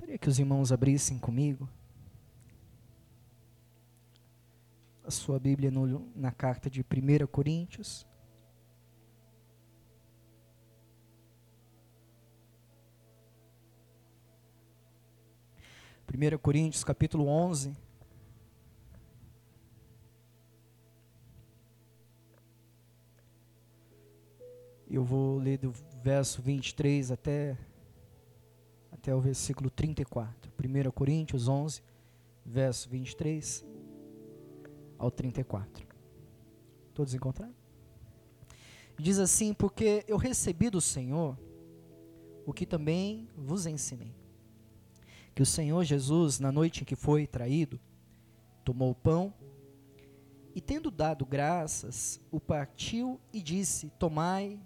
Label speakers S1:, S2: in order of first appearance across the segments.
S1: Gostaria que os irmãos abrissem comigo a sua Bíblia no, na carta de 1 Coríntios. Primeira Coríntios, capítulo 11. Eu vou ler do verso 23 até até o versículo 34. 1 Coríntios 11, verso 23 ao 34. Todos encontraram? Diz assim: Porque eu recebi do Senhor o que também vos ensinei. Que o Senhor Jesus, na noite em que foi traído, tomou o pão e, tendo dado graças, o partiu e disse: Tomai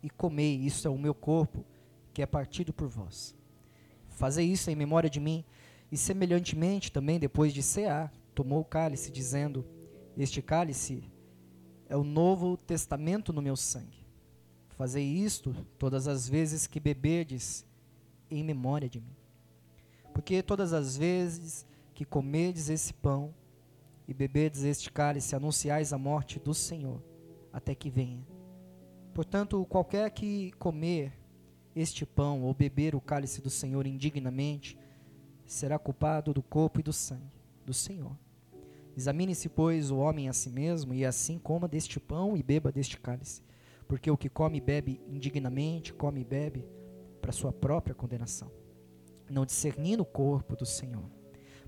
S1: e comei, isso é o meu corpo, que é partido por vós. Fazei isso em memória de mim. E semelhantemente também, depois de cear, tomou o cálice, dizendo: Este cálice é o novo testamento no meu sangue. Fazei isto todas as vezes que beberdes, em memória de mim. Porque todas as vezes que comerdes esse pão e beberdes este cálice, anunciais a morte do Senhor, até que venha. Portanto, qualquer que comer este pão ou beber o cálice do Senhor indignamente, será culpado do corpo e do sangue do Senhor. Examine-se, pois, o homem a si mesmo, e assim coma deste pão e beba deste cálice. Porque o que come e bebe indignamente, come e bebe para sua própria condenação, não discernindo o corpo do Senhor.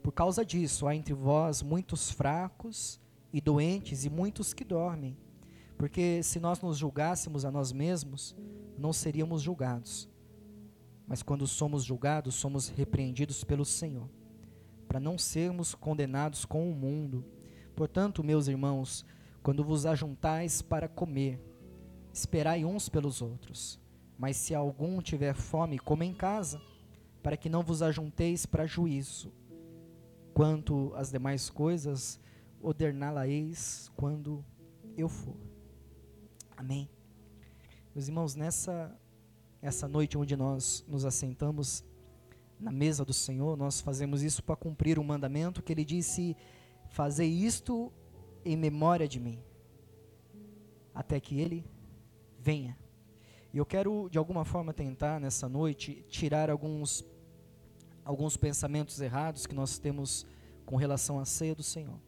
S1: Por causa disso, há entre vós muitos fracos e doentes, e muitos que dormem. Porque se nós nos julgássemos a nós mesmos, não seríamos julgados. Mas quando somos julgados, somos repreendidos pelo Senhor, para não sermos condenados com o mundo. Portanto, meus irmãos, quando vos ajuntais para comer, esperai uns pelos outros. Mas se algum tiver fome, coma em casa, para que não vos ajunteis para juízo. Quanto às demais coisas, ordená-la-eis quando eu for. Amém. Meus irmãos, nessa essa noite onde nós nos assentamos na mesa do Senhor, nós fazemos isso para cumprir o mandamento que ele disse: Fazei isto em memória de mim, até que ele venha. E eu quero, de alguma forma, tentar nessa noite tirar alguns, alguns pensamentos errados que nós temos com relação à ceia do Senhor.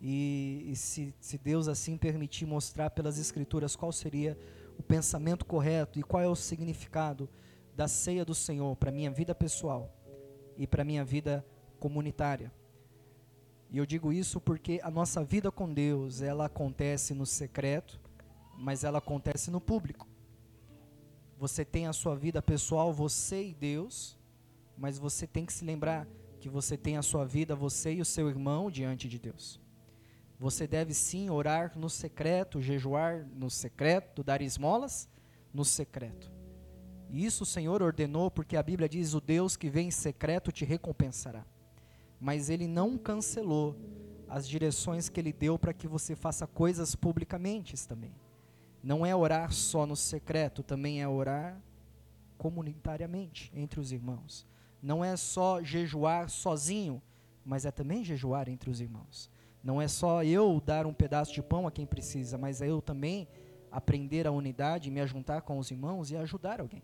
S1: E, e se, se Deus assim permitir mostrar pelas Escrituras qual seria o pensamento correto e qual é o significado da ceia do Senhor para minha vida pessoal e para minha vida comunitária. E eu digo isso porque a nossa vida com Deus, ela acontece no secreto, mas ela acontece no público. Você tem a sua vida pessoal, você e Deus, mas você tem que se lembrar que você tem a sua vida, você e o seu irmão diante de Deus. Você deve sim orar no secreto, jejuar no secreto, dar esmolas no secreto. E isso o Senhor ordenou porque a Bíblia diz: o Deus que vem em secreto te recompensará. Mas ele não cancelou as direções que ele deu para que você faça coisas publicamente também. Não é orar só no secreto, também é orar comunitariamente entre os irmãos. Não é só jejuar sozinho, mas é também jejuar entre os irmãos. Não é só eu dar um pedaço de pão a quem precisa, mas é eu também aprender a unidade, me ajuntar com os irmãos e ajudar alguém.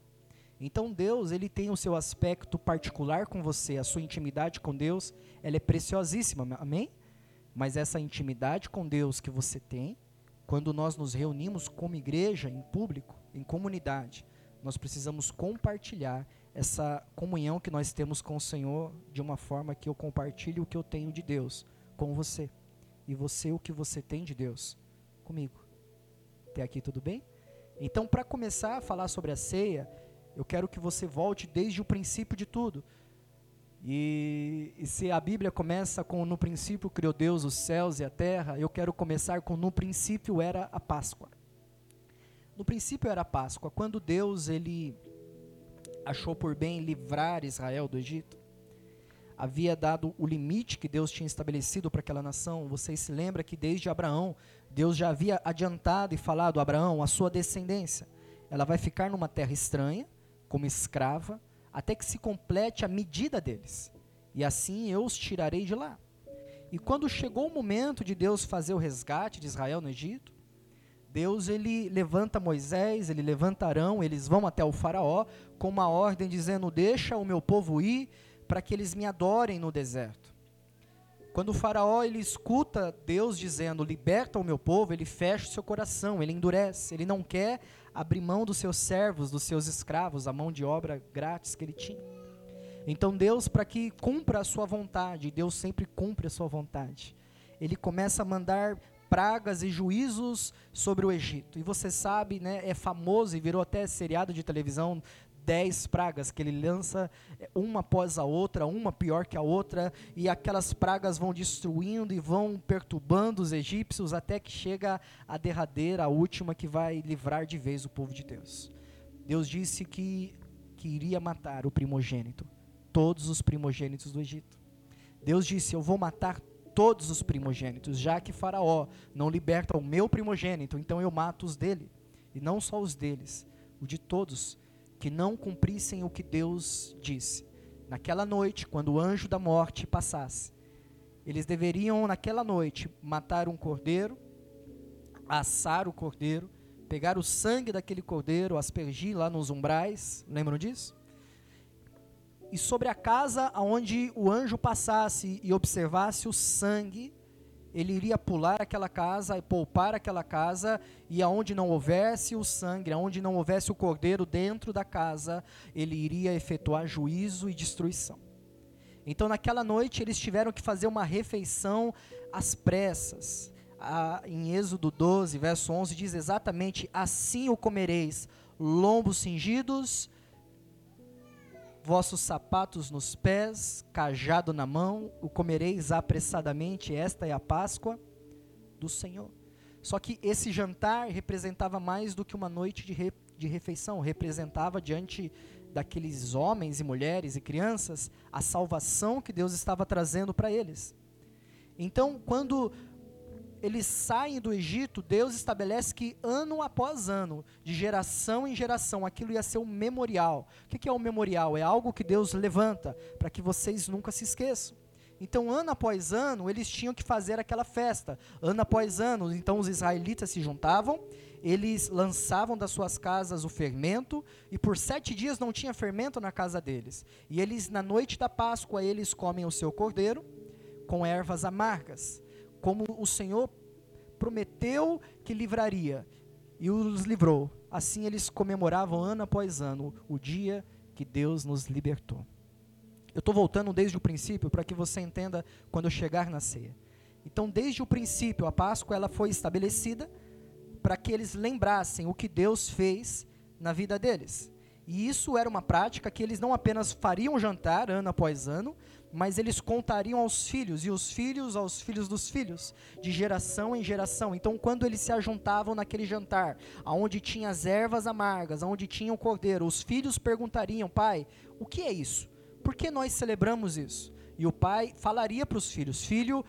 S1: Então Deus, ele tem o seu aspecto particular com você, a sua intimidade com Deus, ela é preciosíssima, amém? Mas essa intimidade com Deus que você tem, quando nós nos reunimos como igreja, em público, em comunidade, nós precisamos compartilhar essa comunhão que nós temos com o Senhor de uma forma que eu compartilhe o que eu tenho de Deus com você e você o que você tem de Deus comigo. Até aqui tudo bem? Então, para começar a falar sobre a ceia, eu quero que você volte desde o princípio de tudo. E, e, se a Bíblia começa com no princípio criou Deus os céus e a terra, eu quero começar com no princípio era a Páscoa. No princípio era a Páscoa, quando Deus ele achou por bem livrar Israel do Egito havia dado o limite que Deus tinha estabelecido para aquela nação. Vocês se lembram que desde Abraão, Deus já havia adiantado e falado a Abraão, a sua descendência, ela vai ficar numa terra estranha, como escrava, até que se complete a medida deles, e assim eu os tirarei de lá. E quando chegou o momento de Deus fazer o resgate de Israel no Egito, Deus ele levanta Moisés, ele levanta Arão, eles vão até o faraó com uma ordem dizendo: "Deixa o meu povo ir para que eles me adorem no deserto". Quando o faraó ele escuta Deus dizendo: "Liberta o meu povo", ele fecha o seu coração, ele endurece, ele não quer abrir mão dos seus servos, dos seus escravos, a mão de obra grátis que ele tinha. Então Deus, para que cumpra a sua vontade, Deus sempre cumpre a sua vontade. Ele começa a mandar pragas e juízos sobre o Egito. E você sabe, né, é famoso e virou até seriado de televisão, dez pragas que ele lança, é, uma após a outra, uma pior que a outra, e aquelas pragas vão destruindo e vão perturbando os egípcios até que chega a derradeira, a última que vai livrar de vez o povo de Deus. Deus disse que, que iria matar o primogênito, todos os primogênitos do Egito. Deus disse: Eu vou matar todos os primogênitos, já que Faraó não liberta o meu primogênito, então eu mato os dele, e não só os deles, o de todos que não cumprissem o que Deus disse. Naquela noite, quando o anjo da morte passasse, eles deveriam, naquela noite, matar um cordeiro, assar o cordeiro, pegar o sangue daquele cordeiro, aspergir lá nos umbrais, lembram disso? e sobre a casa aonde o anjo passasse e observasse o sangue, ele iria pular aquela casa e poupar aquela casa, e aonde não houvesse o sangue, aonde não houvesse o cordeiro dentro da casa, ele iria efetuar juízo e destruição. Então, naquela noite, eles tiveram que fazer uma refeição às pressas. Ah, em Êxodo 12, verso 11, diz exatamente: Assim o comereis, lombos cingidos vossos sapatos nos pés, cajado na mão, o comereis apressadamente, esta é a Páscoa do Senhor. Só que esse jantar representava mais do que uma noite de, re, de refeição, representava diante daqueles homens e mulheres e crianças a salvação que Deus estava trazendo para eles. Então, quando eles saem do Egito, Deus estabelece que ano após ano, de geração em geração, aquilo ia ser um memorial. O que é um memorial? É algo que Deus levanta para que vocês nunca se esqueçam. Então, ano após ano, eles tinham que fazer aquela festa. Ano após ano, então os israelitas se juntavam, eles lançavam das suas casas o fermento, e por sete dias não tinha fermento na casa deles. E eles, na noite da Páscoa, eles comem o seu cordeiro com ervas amargas como o Senhor prometeu que livraria e os livrou. Assim eles comemoravam ano após ano o dia que Deus nos libertou. Eu estou voltando desde o princípio para que você entenda quando eu chegar na ceia. Então, desde o princípio, a Páscoa ela foi estabelecida para que eles lembrassem o que Deus fez na vida deles. E isso era uma prática que eles não apenas fariam jantar ano após ano, mas eles contariam aos filhos, e os filhos aos filhos dos filhos, de geração em geração. Então, quando eles se ajuntavam naquele jantar, aonde tinha as ervas amargas, aonde tinha o cordeiro, os filhos perguntariam: Pai, o que é isso? Por que nós celebramos isso? E o pai falaria para os filhos: Filho,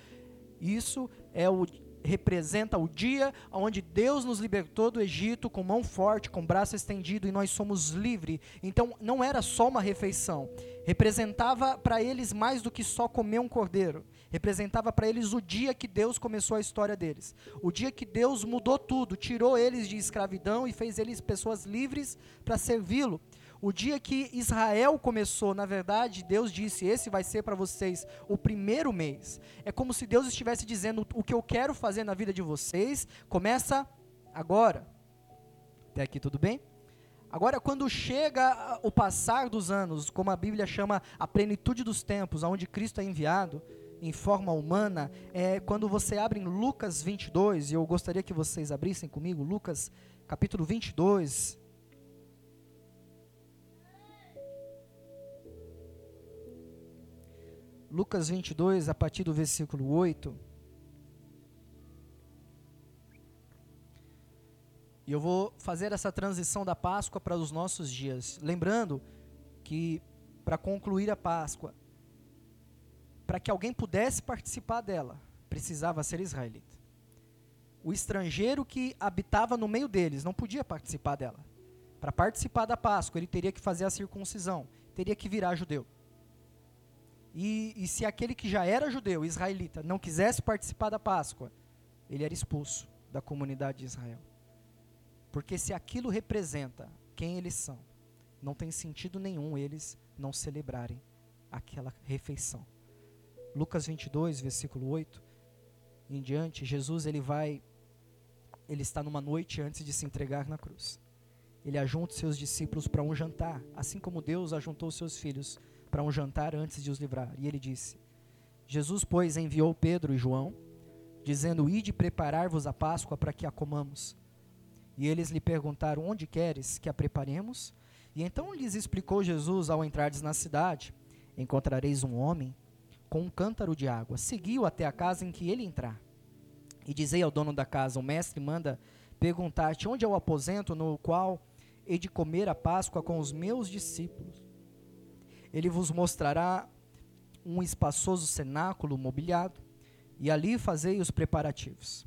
S1: isso é o representa o dia onde Deus nos libertou do Egito com mão forte, com braço estendido e nós somos livres. Então não era só uma refeição, representava para eles mais do que só comer um cordeiro. Representava para eles o dia que Deus começou a história deles. O dia que Deus mudou tudo, tirou eles de escravidão e fez eles pessoas livres para servi-lo. O dia que Israel começou, na verdade, Deus disse: Esse vai ser para vocês o primeiro mês. É como se Deus estivesse dizendo: O que eu quero fazer na vida de vocês começa agora. Até aqui tudo bem? Agora, quando chega o passar dos anos, como a Bíblia chama a plenitude dos tempos, aonde Cristo é enviado em forma humana, é quando você abre em Lucas 22, e eu gostaria que vocês abrissem comigo, Lucas capítulo 22, Lucas 22, a partir do versículo 8. E eu vou fazer essa transição da Páscoa para os nossos dias. Lembrando que, para concluir a Páscoa, para que alguém pudesse participar dela, precisava ser israelita. O estrangeiro que habitava no meio deles não podia participar dela. Para participar da Páscoa, ele teria que fazer a circuncisão teria que virar judeu. E, e se aquele que já era judeu, israelita, não quisesse participar da Páscoa, ele era expulso da comunidade de Israel. Porque se aquilo representa quem eles são, não tem sentido nenhum eles não celebrarem aquela refeição. Lucas 22, versículo 8 em diante, Jesus ele vai ele está numa noite antes de se entregar na cruz. Ele ajunta seus discípulos para um jantar, assim como Deus ajuntou seus filhos para um jantar antes de os livrar. E ele disse: Jesus, pois, enviou Pedro e João, dizendo: Ide preparar-vos a Páscoa para que a comamos. E eles lhe perguntaram: Onde queres que a preparemos? E então lhes explicou Jesus ao entrardes na cidade: Encontrareis um homem com um cântaro de água. Seguiu até a casa em que ele entrar. E dizei ao dono da casa: O mestre manda perguntar-te onde é o aposento no qual hei de comer a Páscoa com os meus discípulos. Ele vos mostrará um espaçoso cenáculo mobiliado, e ali fazei os preparativos.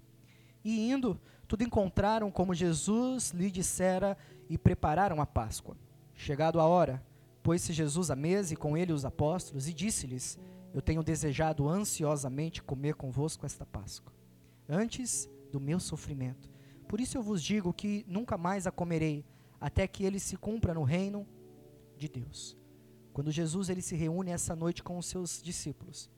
S1: E indo, tudo encontraram como Jesus lhe dissera e prepararam a Páscoa. Chegado a hora, pôs-se Jesus à mesa e com ele os apóstolos e disse-lhes: Eu tenho desejado ansiosamente comer convosco esta Páscoa, antes do meu sofrimento. Por isso eu vos digo que nunca mais a comerei, até que ele se cumpra no reino de Deus. Quando Jesus ele se reúne essa noite com os seus discípulos,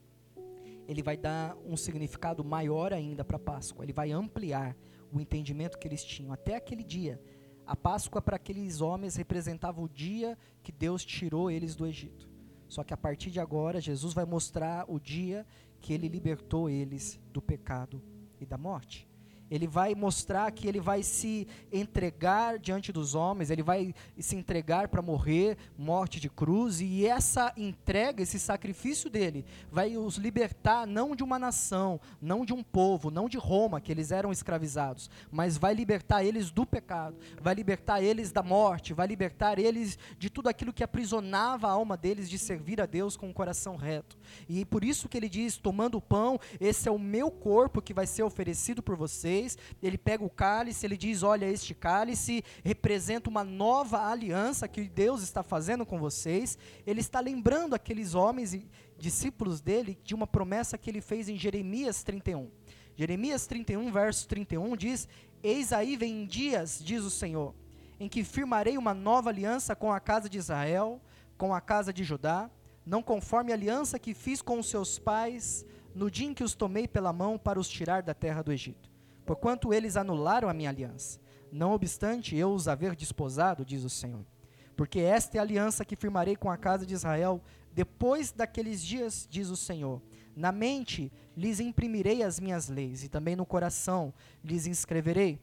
S1: ele vai dar um significado maior ainda para a Páscoa. Ele vai ampliar o entendimento que eles tinham até aquele dia a Páscoa para aqueles homens representava o dia que Deus tirou eles do Egito. Só que a partir de agora, Jesus vai mostrar o dia que ele libertou eles do pecado e da morte ele vai mostrar que ele vai se entregar diante dos homens, ele vai se entregar para morrer, morte de cruz, e essa entrega, esse sacrifício dele, vai os libertar não de uma nação, não de um povo, não de Roma, que eles eram escravizados, mas vai libertar eles do pecado, vai libertar eles da morte, vai libertar eles de tudo aquilo que aprisionava a alma deles de servir a Deus com o um coração reto. E por isso que ele diz: tomando o pão, esse é o meu corpo que vai ser oferecido por ele pega o cálice, ele diz: Olha, este cálice representa uma nova aliança que Deus está fazendo com vocês. Ele está lembrando aqueles homens e discípulos dele de uma promessa que ele fez em Jeremias 31. Jeremias 31, verso 31 diz: Eis aí vem dias, diz o Senhor, em que firmarei uma nova aliança com a casa de Israel, com a casa de Judá, não conforme a aliança que fiz com os seus pais no dia em que os tomei pela mão para os tirar da terra do Egito porquanto eles anularam a minha aliança. Não obstante eu os haver desposado, diz o Senhor. Porque esta é a aliança que firmarei com a casa de Israel depois daqueles dias, diz o Senhor. Na mente lhes imprimirei as minhas leis, e também no coração lhes inscreverei.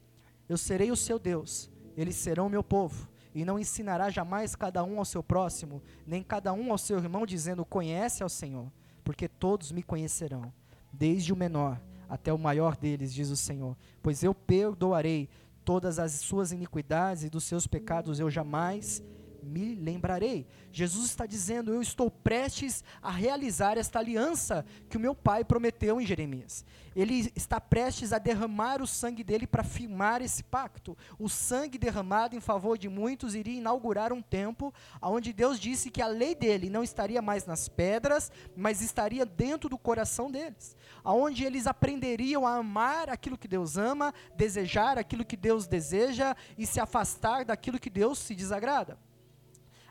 S1: Eu serei o seu Deus, eles serão meu povo. E não ensinará jamais cada um ao seu próximo, nem cada um ao seu irmão, dizendo: Conhece ao Senhor, porque todos me conhecerão, desde o menor até o maior deles, diz o Senhor. Pois eu perdoarei todas as suas iniquidades e dos seus pecados eu jamais me lembrarei. Jesus está dizendo: Eu estou prestes a realizar esta aliança que o meu pai prometeu em Jeremias. Ele está prestes a derramar o sangue dele para firmar esse pacto. O sangue derramado em favor de muitos iria inaugurar um tempo onde Deus disse que a lei dele não estaria mais nas pedras, mas estaria dentro do coração deles. Aonde eles aprenderiam a amar aquilo que Deus ama, desejar aquilo que Deus deseja e se afastar daquilo que Deus se desagrada.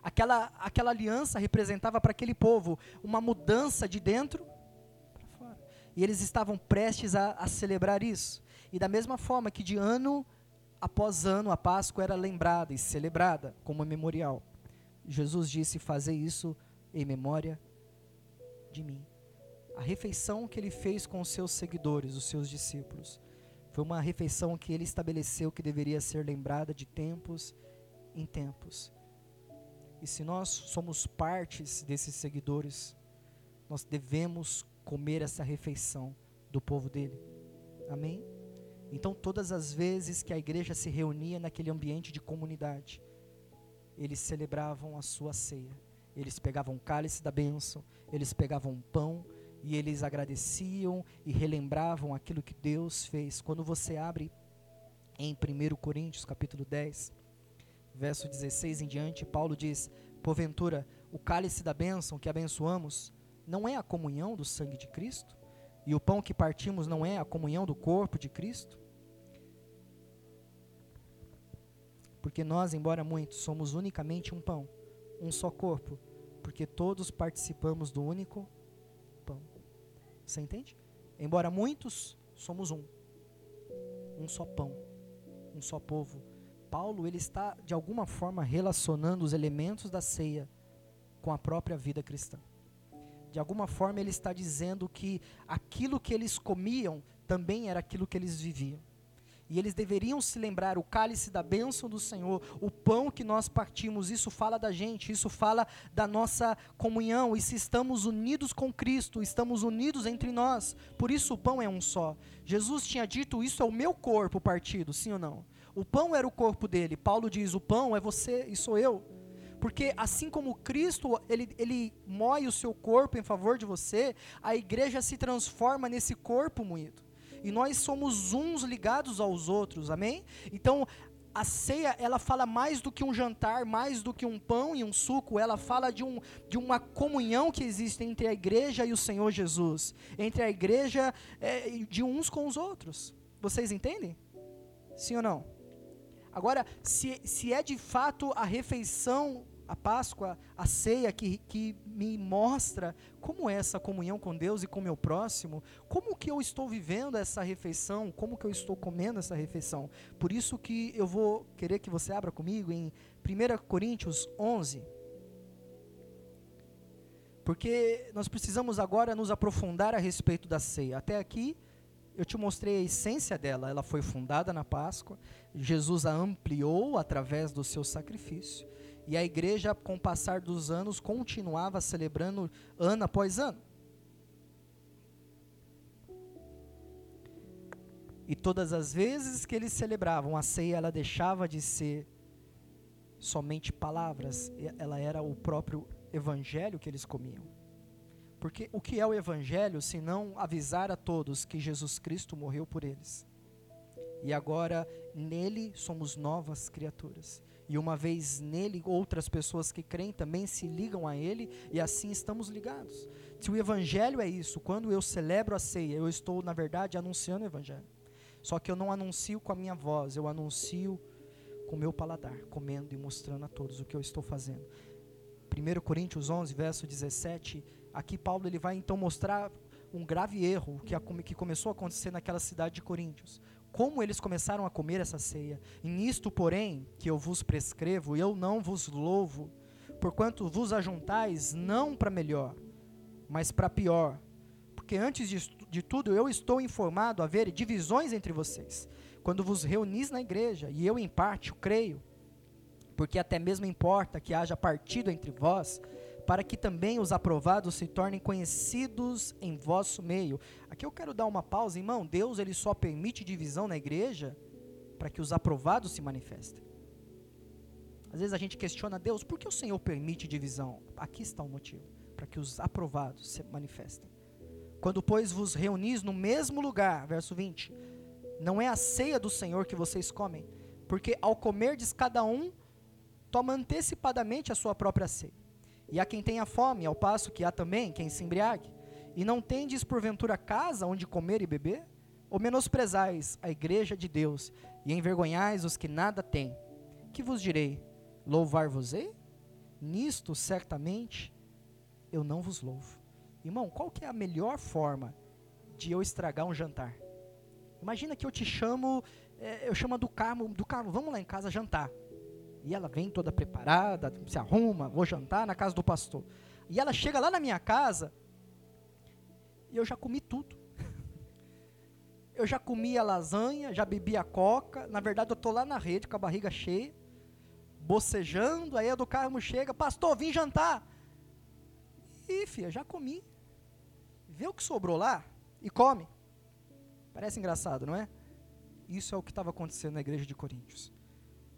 S1: Aquela, aquela aliança representava para aquele povo uma mudança de dentro para fora. E eles estavam prestes a, a celebrar isso. E da mesma forma que de ano após ano a Páscoa era lembrada e celebrada como memorial. Jesus disse: Fazer isso em memória de mim. A refeição que ele fez com os seus seguidores, os seus discípulos, foi uma refeição que ele estabeleceu que deveria ser lembrada de tempos em tempos. E se nós somos partes desses seguidores, nós devemos comer essa refeição do povo dele. Amém? Então, todas as vezes que a igreja se reunia naquele ambiente de comunidade, eles celebravam a sua ceia. Eles pegavam o cálice da bênção, eles pegavam o pão e eles agradeciam e relembravam aquilo que Deus fez. Quando você abre em 1 Coríntios, capítulo 10, verso 16 em diante, Paulo diz: Porventura, o cálice da bênção que abençoamos não é a comunhão do sangue de Cristo? E o pão que partimos não é a comunhão do corpo de Cristo? Porque nós, embora muitos, somos unicamente um pão, um só corpo, porque todos participamos do único. Você entende? Embora muitos, somos um. Um só pão, um só povo. Paulo, ele está de alguma forma relacionando os elementos da ceia com a própria vida cristã. De alguma forma ele está dizendo que aquilo que eles comiam também era aquilo que eles viviam. E eles deveriam se lembrar o cálice da bênção do Senhor, o pão que nós partimos, isso fala da gente, isso fala da nossa comunhão. E se estamos unidos com Cristo, estamos unidos entre nós. Por isso o pão é um só. Jesus tinha dito: Isso é o meu corpo partido, sim ou não? O pão era o corpo dele. Paulo diz: O pão é você e sou eu. Porque assim como Cristo, ele, ele moe o seu corpo em favor de você, a igreja se transforma nesse corpo moído. E nós somos uns ligados aos outros, amém? Então, a ceia, ela fala mais do que um jantar, mais do que um pão e um suco, ela fala de, um, de uma comunhão que existe entre a igreja e o Senhor Jesus, entre a igreja é, de uns com os outros. Vocês entendem? Sim ou não? Agora, se, se é de fato a refeição a Páscoa, a ceia que, que me mostra como é essa comunhão com Deus e com meu próximo, como que eu estou vivendo essa refeição, como que eu estou comendo essa refeição. Por isso que eu vou querer que você abra comigo em 1 Coríntios 11. Porque nós precisamos agora nos aprofundar a respeito da ceia. Até aqui eu te mostrei a essência dela. Ela foi fundada na Páscoa. Jesus a ampliou através do seu sacrifício. E a igreja, com o passar dos anos, continuava celebrando ano após ano. E todas as vezes que eles celebravam a ceia, ela deixava de ser somente palavras, ela era o próprio evangelho que eles comiam. Porque o que é o evangelho se não avisar a todos que Jesus Cristo morreu por eles? E agora nele somos novas criaturas. E uma vez nele, outras pessoas que creem também se ligam a ele e assim estamos ligados. Se o evangelho é isso, quando eu celebro a ceia, eu estou, na verdade, anunciando o evangelho. Só que eu não anuncio com a minha voz, eu anuncio com o meu paladar, comendo e mostrando a todos o que eu estou fazendo. 1 Coríntios 11, verso 17, aqui Paulo ele vai então mostrar um grave erro que, a, que começou a acontecer naquela cidade de Coríntios como eles começaram a comer essa ceia. E nisto, porém, que eu vos prescrevo, eu não vos louvo, porquanto vos ajuntais não para melhor, mas para pior. Porque antes de, de tudo eu estou informado a haver divisões entre vocês, quando vos reunis na igreja, e eu em parte o creio, porque até mesmo importa que haja partido entre vós, para que também os aprovados se tornem conhecidos em vosso meio. Aqui eu quero dar uma pausa, irmão. Deus ele só permite divisão na igreja para que os aprovados se manifestem. Às vezes a gente questiona Deus, por que o Senhor permite divisão? Aqui está o motivo, para que os aprovados se manifestem. Quando, pois, vos reunis no mesmo lugar, verso 20, não é a ceia do Senhor que vocês comem, porque ao comerdes cada um toma antecipadamente a sua própria ceia. E há quem tenha fome, ao passo que há também quem se embriague. E não tendes porventura casa onde comer e beber? Ou menosprezais a igreja de Deus e envergonhais os que nada têm? Que vos direi? Louvar-vos-ei? Nisto certamente eu não vos louvo. Irmão, qual que é a melhor forma de eu estragar um jantar? Imagina que eu te chamo, é, eu chamo do Carmo, do Carmo, vamos lá em casa jantar. E ela vem toda preparada, se arruma, vou jantar na casa do pastor. E ela chega lá na minha casa e eu já comi tudo. Eu já comi a lasanha, já bebi a coca. Na verdade, eu estou lá na rede com a barriga cheia, bocejando. Aí a do Carmo chega, pastor, vim jantar. E, filha, já comi. Vê o que sobrou lá e come. Parece engraçado, não é? Isso é o que estava acontecendo na igreja de Coríntios.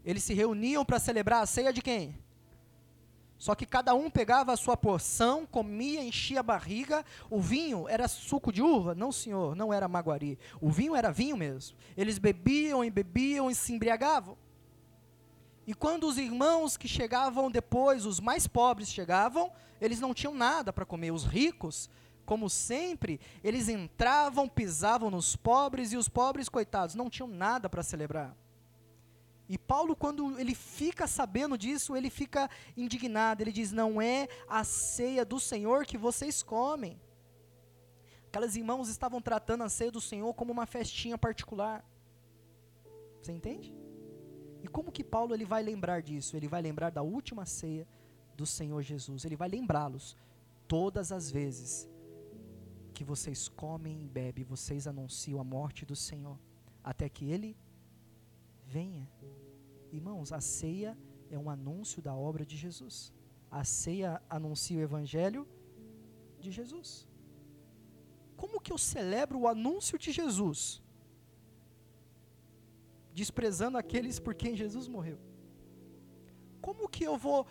S1: Eles se reuniam para celebrar a ceia de quem? Só que cada um pegava a sua porção, comia, enchia a barriga. O vinho era suco de uva? Não, senhor, não era maguari. O vinho era vinho mesmo. Eles bebiam e bebiam e se embriagavam. E quando os irmãos que chegavam depois, os mais pobres chegavam, eles não tinham nada para comer. Os ricos, como sempre, eles entravam, pisavam nos pobres e os pobres, coitados, não tinham nada para celebrar. E Paulo, quando ele fica sabendo disso, ele fica indignado. Ele diz: Não é a ceia do Senhor que vocês comem. Aquelas irmãos estavam tratando a ceia do Senhor como uma festinha particular. Você entende? E como que Paulo ele vai lembrar disso? Ele vai lembrar da última ceia do Senhor Jesus. Ele vai lembrá-los todas as vezes que vocês comem e bebem, vocês anunciam a morte do Senhor, até que ele venha. Irmãos, a ceia é um anúncio da obra de Jesus. A ceia anuncia o evangelho de Jesus. Como que eu celebro o anúncio de Jesus? Desprezando aqueles por quem Jesus morreu. Como que eu vou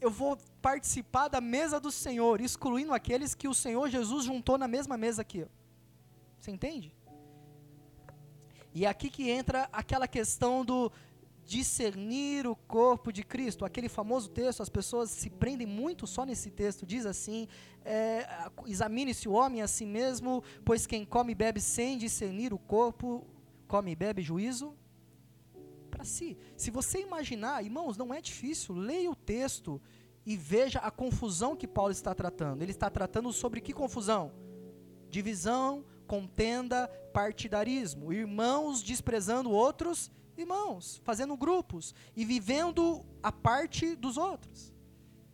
S1: eu vou participar da mesa do Senhor, excluindo aqueles que o Senhor Jesus juntou na mesma mesa aqui? Você entende? E é aqui que entra aquela questão do discernir o corpo de Cristo. Aquele famoso texto, as pessoas se prendem muito só nesse texto. Diz assim: é, examine-se o homem a si mesmo, pois quem come e bebe sem discernir o corpo, come e bebe juízo para si. Se você imaginar, irmãos, não é difícil, leia o texto e veja a confusão que Paulo está tratando. Ele está tratando sobre que confusão? Divisão, contenda, partidarismo. Irmãos desprezando outros irmãos, fazendo grupos e vivendo a parte dos outros.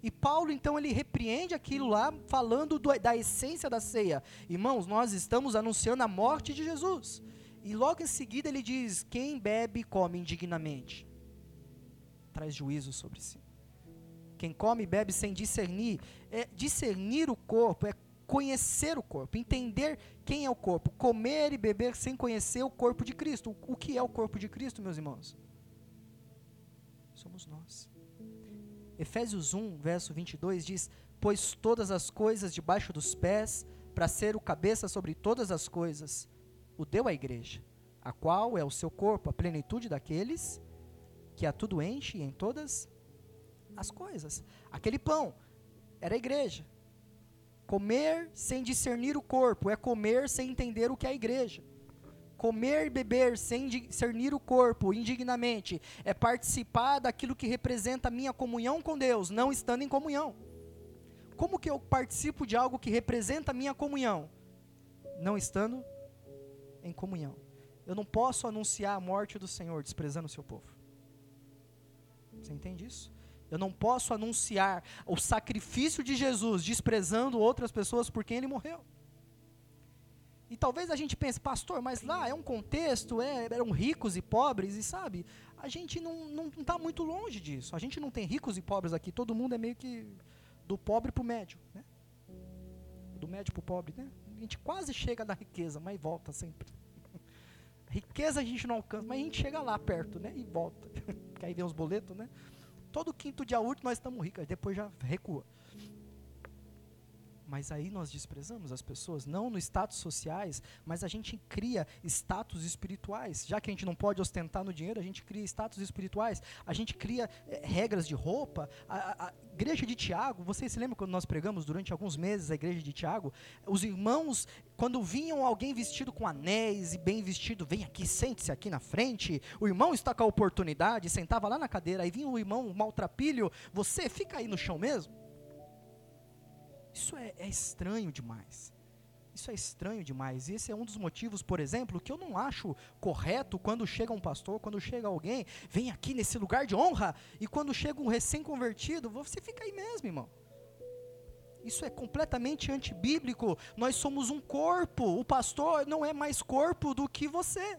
S1: E Paulo, então, ele repreende aquilo lá, falando do, da essência da ceia. Irmãos, nós estamos anunciando a morte de Jesus. E logo em seguida ele diz: quem bebe, come indignamente. Traz juízo sobre si. Quem come e bebe sem discernir. É, discernir o corpo é conhecer o corpo, entender quem é o corpo, comer e beber sem conhecer o corpo de Cristo. O, que é o corpo de Cristo, meus irmãos? Somos nós. Efésios 1, verso 22 diz: Pois todas as coisas debaixo dos pés, para ser o cabeça sobre todas as coisas, o deu à igreja, a qual é o seu corpo, a plenitude daqueles que a tudo enche em todas as coisas. Aquele pão era a igreja. Comer sem discernir o corpo é comer sem entender o que é a igreja. Comer e beber sem discernir o corpo indignamente é participar daquilo que representa a minha comunhão com Deus, não estando em comunhão. Como que eu participo de algo que representa a minha comunhão, não estando em comunhão? Eu não posso anunciar a morte do Senhor desprezando o seu povo. Você entende isso? Eu não posso anunciar o sacrifício de Jesus desprezando outras pessoas por quem ele morreu. E talvez a gente pense, pastor, mas lá é um contexto, é, eram ricos e pobres, e sabe, a gente não está muito longe disso. A gente não tem ricos e pobres aqui, todo mundo é meio que do pobre para o médio. Né? Do médio para o pobre. Né? A gente quase chega na riqueza, mas volta sempre. riqueza a gente não alcança, mas a gente chega lá perto né? e volta. Porque aí vem os boletos, né? Todo quinto dia útil nós estamos ricos, depois já recua. Mas aí nós desprezamos as pessoas, não no status sociais, mas a gente cria status espirituais. Já que a gente não pode ostentar no dinheiro, a gente cria status espirituais. A gente cria é, regras de roupa. A, a, igreja de Tiago, vocês se lembram quando nós pregamos durante alguns meses a igreja de Tiago? Os irmãos, quando vinham alguém vestido com anéis e bem vestido, vem aqui, sente-se aqui na frente. O irmão está com a oportunidade, sentava lá na cadeira, aí vinha o irmão maltrapilho, você fica aí no chão mesmo. Isso é, é estranho demais. Isso é estranho demais. Esse é um dos motivos, por exemplo, que eu não acho correto quando chega um pastor, quando chega alguém, vem aqui nesse lugar de honra, e quando chega um recém-convertido, você fica aí mesmo, irmão. Isso é completamente antibíblico. Nós somos um corpo. O pastor não é mais corpo do que você.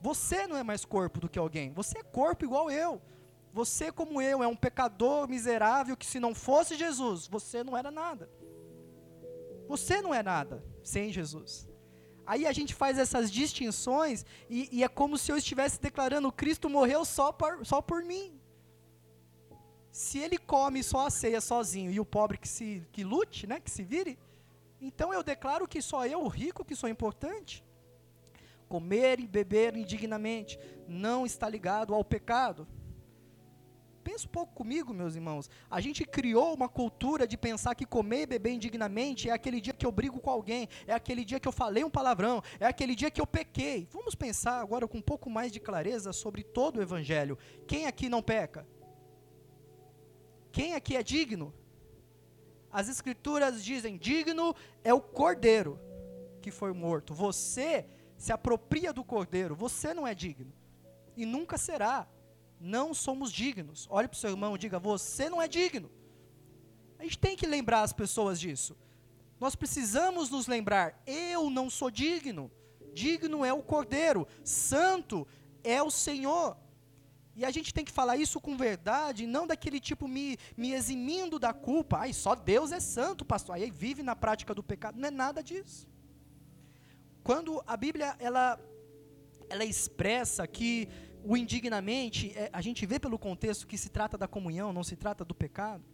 S1: Você não é mais corpo do que alguém. Você é corpo igual eu. Você, como eu, é um pecador miserável que, se não fosse Jesus, você não era nada. Você não é nada sem Jesus. Aí a gente faz essas distinções e, e é como se eu estivesse declarando: Cristo morreu só por, só por mim. Se ele come só a ceia sozinho e o pobre que se que lute, né, que se vire, então eu declaro que só eu, o rico, que sou importante. Comer e beber indignamente não está ligado ao pecado. Pensa um pouco comigo, meus irmãos. A gente criou uma cultura de pensar que comer e beber indignamente é aquele dia que eu brigo com alguém, é aquele dia que eu falei um palavrão, é aquele dia que eu pequei. Vamos pensar agora com um pouco mais de clareza sobre todo o evangelho. Quem aqui não peca? Quem aqui é digno? As escrituras dizem: digno é o cordeiro que foi morto. Você se apropria do cordeiro, você não é digno. E nunca será não somos dignos. Olhe para o seu irmão e diga: Você não é digno. A gente tem que lembrar as pessoas disso. Nós precisamos nos lembrar: Eu não sou digno. Digno é o Cordeiro, santo é o Senhor. E a gente tem que falar isso com verdade, não daquele tipo me, me eximindo da culpa. Ai, só Deus é santo, pastor. Aí vive na prática do pecado. Não é nada disso. Quando a Bíblia ela, ela expressa que o indignamente, é, a gente vê pelo contexto que se trata da comunhão, não se trata do pecado.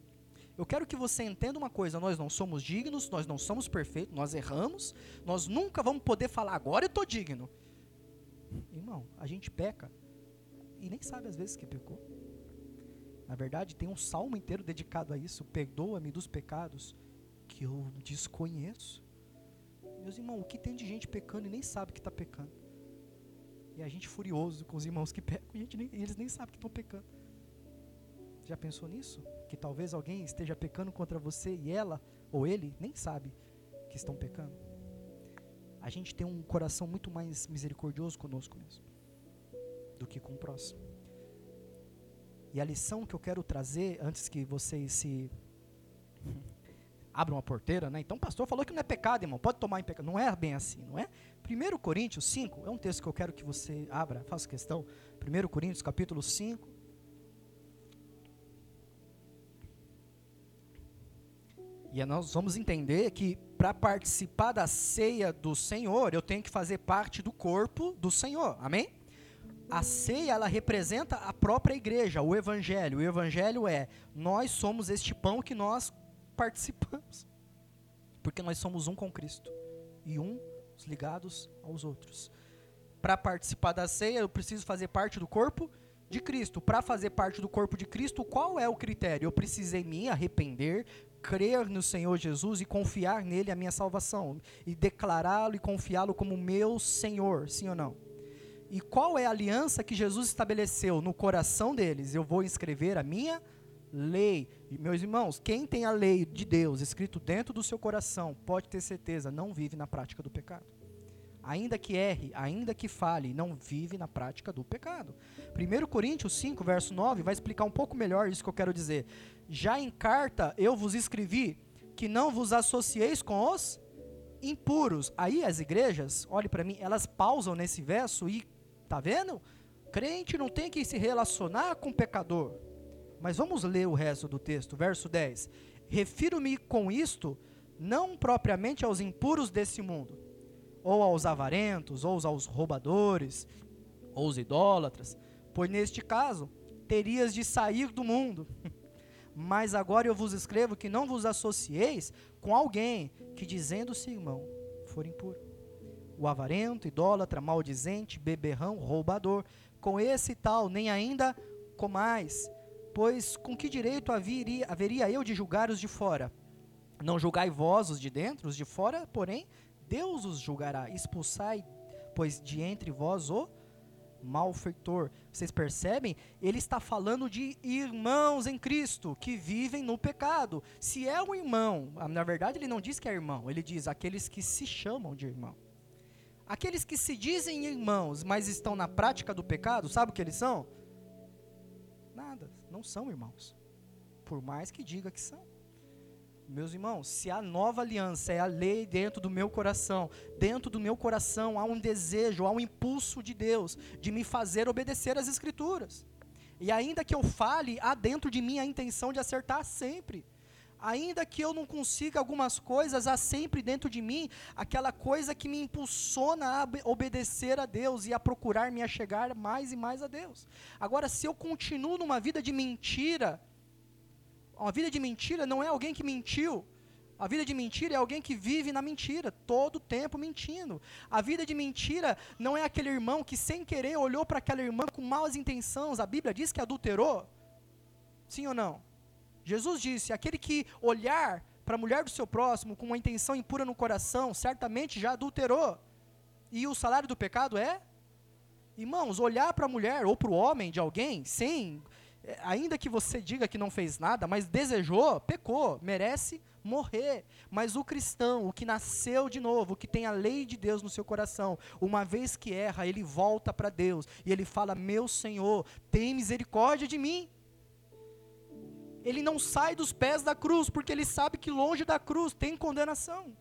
S1: Eu quero que você entenda uma coisa: nós não somos dignos, nós não somos perfeitos, nós erramos, nós nunca vamos poder falar, agora eu estou digno. Irmão, a gente peca e nem sabe às vezes que pecou. Na verdade, tem um salmo inteiro dedicado a isso: perdoa-me dos pecados que eu desconheço. Meus irmãos, o que tem de gente pecando e nem sabe que está pecando? E a gente furioso com os irmãos que pecam e, nem, eles nem sabem que estão pecando. Já pensou nisso? Que talvez alguém esteja pecando contra você e ela ou ele nem sabe que estão pecando. A gente tem um coração muito mais misericordioso conosco mesmo do que com o próximo. E a lição que eu quero trazer antes que vocês se abram a porteira, né? Então o pastor falou que não é pecado, irmão, pode tomar em pecado. Não é bem assim, não é? 1 Coríntios 5, é um texto que eu quero que você abra, faça questão. 1 Coríntios capítulo 5. E nós vamos entender que para participar da ceia do Senhor, eu tenho que fazer parte do corpo do Senhor. Amém? A ceia, ela representa a própria igreja, o evangelho. O evangelho é: nós somos este pão que nós participamos. Porque nós somos um com Cristo e um ligados aos outros. Para participar da ceia, eu preciso fazer parte do corpo de Cristo. Para fazer parte do corpo de Cristo, qual é o critério? Eu precisei me arrepender, crer no Senhor Jesus e confiar nele a minha salvação, e declará-lo e confiá-lo como meu Senhor, sim ou não? E qual é a aliança que Jesus estabeleceu no coração deles? Eu vou escrever a minha lei. E, meus irmãos, quem tem a lei de Deus escrito dentro do seu coração, pode ter certeza, não vive na prática do pecado. Ainda que erre, ainda que fale, não vive na prática do pecado. 1 Coríntios 5, verso 9, vai explicar um pouco melhor isso que eu quero dizer. Já em carta eu vos escrevi que não vos associeis com os impuros. Aí as igrejas, olhe para mim, elas pausam nesse verso e, tá vendo? Crente não tem que se relacionar com pecador. Mas vamos ler o resto do texto, verso 10. Refiro-me com isto não propriamente aos impuros desse mundo, ou aos avarentos, ou aos roubadores, ou aos idólatras, pois neste caso terias de sair do mundo. Mas agora eu vos escrevo que não vos associeis com alguém que, dizendo-se irmão, for impuro. O avarento, idólatra, maldizente, beberrão, roubador, com esse tal nem ainda comais Pois com que direito haveria, haveria eu de julgar os de fora? Não julgai vós os de dentro, os de fora, porém, Deus os julgará. Expulsai, pois, de entre vós o malfeitor. Vocês percebem? Ele está falando de irmãos em Cristo que vivem no pecado. Se é um irmão, na verdade ele não diz que é irmão, ele diz aqueles que se chamam de irmão. Aqueles que se dizem irmãos, mas estão na prática do pecado, sabe o que eles são? Não são irmãos. Por mais que diga que são. Meus irmãos, se a nova aliança é a lei dentro do meu coração, dentro do meu coração há um desejo, há um impulso de Deus de me fazer obedecer às Escrituras. E ainda que eu fale, há dentro de mim a intenção de acertar sempre. Ainda que eu não consiga algumas coisas, há sempre dentro de mim aquela coisa que me impulsiona a obedecer a Deus e a procurar me achegar mais e mais a Deus. Agora, se eu continuo numa vida de mentira, uma vida de mentira não é alguém que mentiu, A vida de mentira é alguém que vive na mentira, todo tempo mentindo. A vida de mentira não é aquele irmão que sem querer olhou para aquela irmã com maus intenções. A Bíblia diz que adulterou. Sim ou não? Jesus disse: aquele que olhar para a mulher do seu próximo com uma intenção impura no coração, certamente já adulterou. E o salário do pecado é? Irmãos, olhar para a mulher ou para o homem de alguém sem é, ainda que você diga que não fez nada, mas desejou, pecou, merece morrer. Mas o cristão, o que nasceu de novo, o que tem a lei de Deus no seu coração, uma vez que erra, ele volta para Deus e ele fala: Meu Senhor, tem misericórdia de mim. Ele não sai dos pés da cruz, porque ele sabe que longe da cruz tem condenação.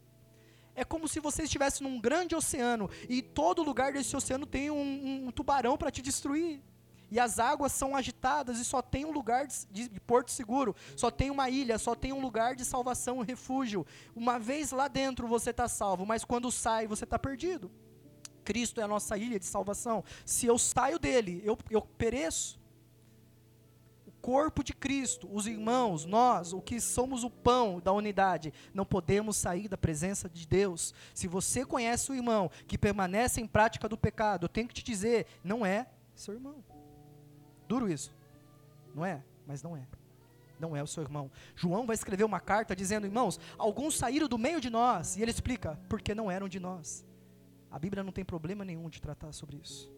S1: É como se você estivesse num grande oceano e todo lugar desse oceano tem um, um, tubarão para te destruir e as águas são agitadas e só tem um lugar de, de, porto seguro, só tem uma ilha, só tem um lugar de salvação, um refúgio. Uma vez lá dentro você está salvo, mas quando sai você está perdido. Cristo é a nossa ilha de salvação. Se eu saio dele, eu, eu pereço. Corpo de Cristo, os irmãos, nós, o que somos o pão da unidade, não podemos sair da presença de Deus. Se você conhece o irmão que permanece em prática do pecado, eu tenho que te dizer, não é seu irmão. Duro isso. Não é? Mas não é. Não é o seu irmão. João vai escrever uma carta dizendo: Irmãos, alguns saíram do meio de nós. E ele explica: porque não eram de nós. A Bíblia não tem problema nenhum de tratar sobre isso.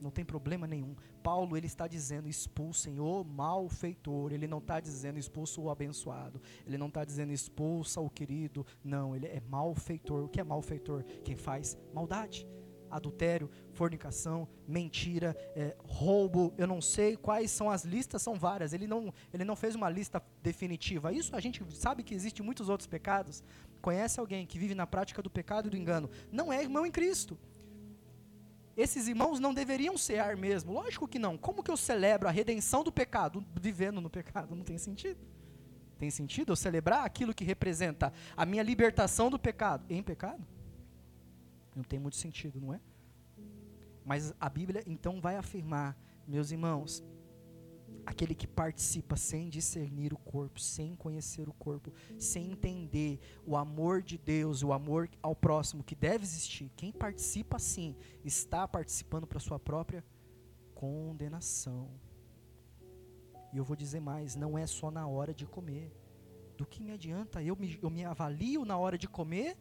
S1: Não tem problema nenhum. Paulo ele está dizendo expulsem o malfeitor. Ele não está dizendo expulso o abençoado. Ele não está dizendo expulsa o querido. Não, ele é malfeitor. O que é malfeitor? Quem faz maldade adultério, fornicação, mentira, é, roubo, eu não sei quais são as listas, são várias. Ele não, ele não fez uma lista definitiva. Isso a gente sabe que existe muitos outros pecados. Conhece alguém que vive na prática do pecado e do engano? Não é irmão em Cristo. Esses irmãos não deveriam cear mesmo. Lógico que não. Como que eu celebro a redenção do pecado vivendo no pecado? Não tem sentido. Tem sentido eu celebrar aquilo que representa a minha libertação do pecado em pecado? Não tem muito sentido, não é? Mas a Bíblia então vai afirmar, meus irmãos, aquele que participa sem discernir o corpo, sem conhecer o corpo, sem entender o amor de Deus, o amor ao próximo que deve existir, quem participa assim, está participando para sua própria condenação. E eu vou dizer mais, não é só na hora de comer. Do que me adianta eu me, eu me avalio na hora de comer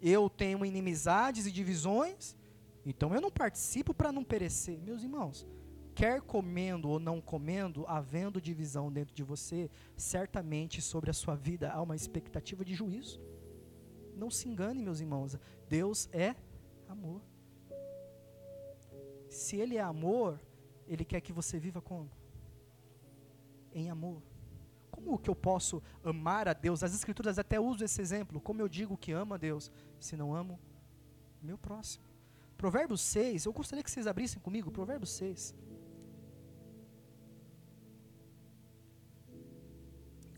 S1: eu tenho inimizades e divisões, então eu não participo para não perecer. Meus irmãos, quer comendo ou não comendo, havendo divisão dentro de você, certamente sobre a sua vida há uma expectativa de juízo. Não se engane, meus irmãos, Deus é amor. Se Ele é amor, Ele quer que você viva como? Em amor. Como que eu posso amar a Deus? As Escrituras até usam esse exemplo. Como eu digo que amo a Deus, se não amo meu próximo? Provérbios 6, eu gostaria que vocês abrissem comigo, Provérbios 6.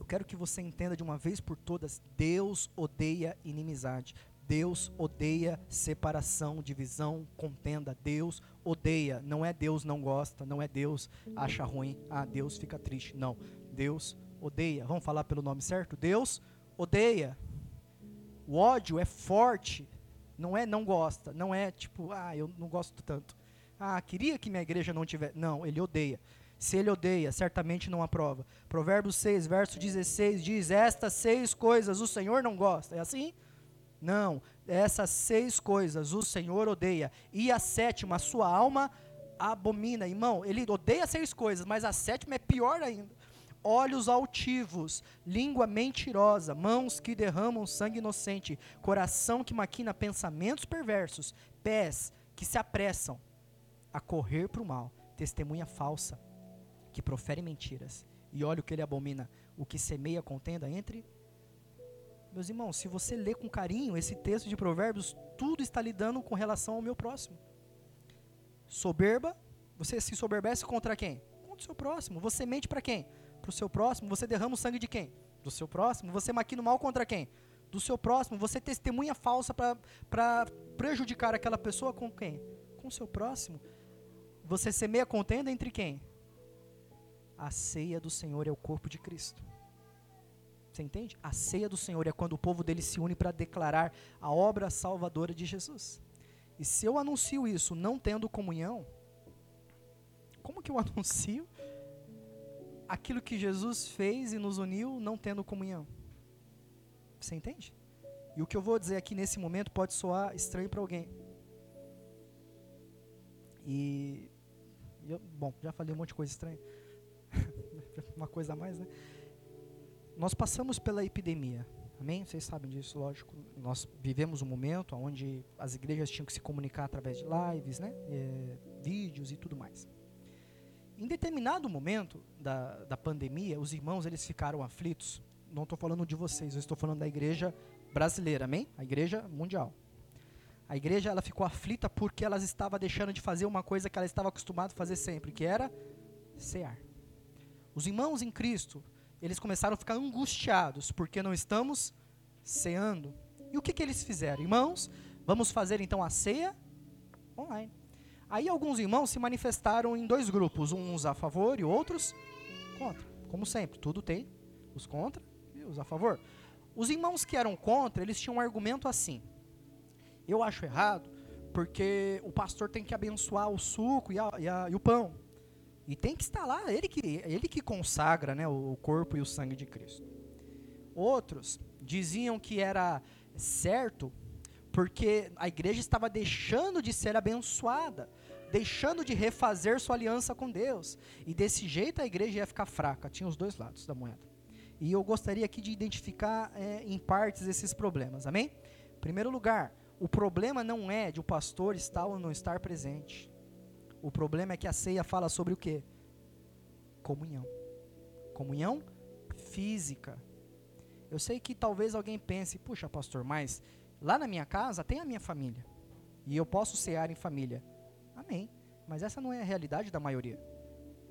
S1: Quero que você entenda de uma vez por todas: Deus odeia inimizade. Deus odeia separação, divisão, contenda. Deus odeia. Não é Deus não gosta, não é Deus acha ruim. Ah, Deus fica triste. Não. Deus odeia. Vamos falar pelo nome certo? Deus odeia. O ódio é forte. Não é não gosta. Não é tipo, ah, eu não gosto tanto. Ah, queria que minha igreja não tivesse. Não, ele odeia. Se ele odeia, certamente não aprova. Provérbios 6, verso 16 diz: Estas seis coisas o Senhor não gosta. É assim? Não. Essas seis coisas o Senhor odeia. E a sétima, a sua alma abomina. Irmão, ele odeia seis coisas, mas a sétima é pior ainda olhos altivos, língua mentirosa, mãos que derramam sangue inocente, coração que maquina pensamentos perversos, pés que se apressam a correr para o mal, testemunha falsa, que profere mentiras. E olha o que ele abomina, o que semeia contenda entre. Meus irmãos, se você ler com carinho esse texto de Provérbios, tudo está lidando com relação ao meu próximo. Soberba, você se soberbece contra quem? Contra o seu próximo. Você mente para quem? para o seu próximo, você derrama o sangue de quem? Do seu próximo. Você maquina o mal contra quem? Do seu próximo. Você testemunha falsa para prejudicar aquela pessoa com quem? Com o seu próximo. Você semeia contenda entre quem? A ceia do Senhor é o corpo de Cristo. Você entende? A ceia do Senhor é quando o povo dele se une para declarar a obra salvadora de Jesus. E se eu anuncio isso não tendo comunhão, como que eu anuncio aquilo que Jesus fez e nos uniu não tendo comunhão? Você entende? E o que eu vou dizer aqui nesse momento pode soar estranho para alguém. E, eu, bom, já falei um monte de coisa estranha. Uma coisa a mais, né? Nós passamos pela epidemia. Amém? Vocês sabem disso, lógico. Nós vivemos um momento onde as igrejas tinham que se comunicar através de lives, né? É, vídeos e tudo mais. Em determinado momento da, da pandemia, os irmãos eles ficaram aflitos. Não estou falando de vocês, eu estou falando da igreja brasileira, amém? A igreja mundial. A igreja ela ficou aflita porque ela estava deixando de fazer uma coisa que ela estava acostumada a fazer sempre, que era cear. Os irmãos em Cristo, eles começaram a ficar angustiados porque não estamos ceando. E o que, que eles fizeram? Irmãos, vamos fazer então a ceia online. Aí alguns irmãos se manifestaram em dois grupos, uns a favor e outros contra. Como sempre, tudo tem os contra e os a favor. Os irmãos que eram contra, eles tinham um argumento assim: eu acho errado, porque o pastor tem que abençoar o suco e, a, e, a, e o pão. E tem que estar lá, ele que, ele que consagra né, o corpo e o sangue de Cristo. Outros diziam que era certo porque a igreja estava deixando de ser abençoada, deixando de refazer sua aliança com Deus. E desse jeito a igreja ia ficar fraca. Tinha os dois lados da moeda. E eu gostaria aqui de identificar é, em partes esses problemas. Amém? Em primeiro lugar, o problema não é de o pastor estar ou não estar presente. O problema é que a ceia fala sobre o quê? Comunhão. Comunhão física. Eu sei que talvez alguém pense, puxa, pastor, mas lá na minha casa tem a minha família. E eu posso cear em família. Amém. Mas essa não é a realidade da maioria.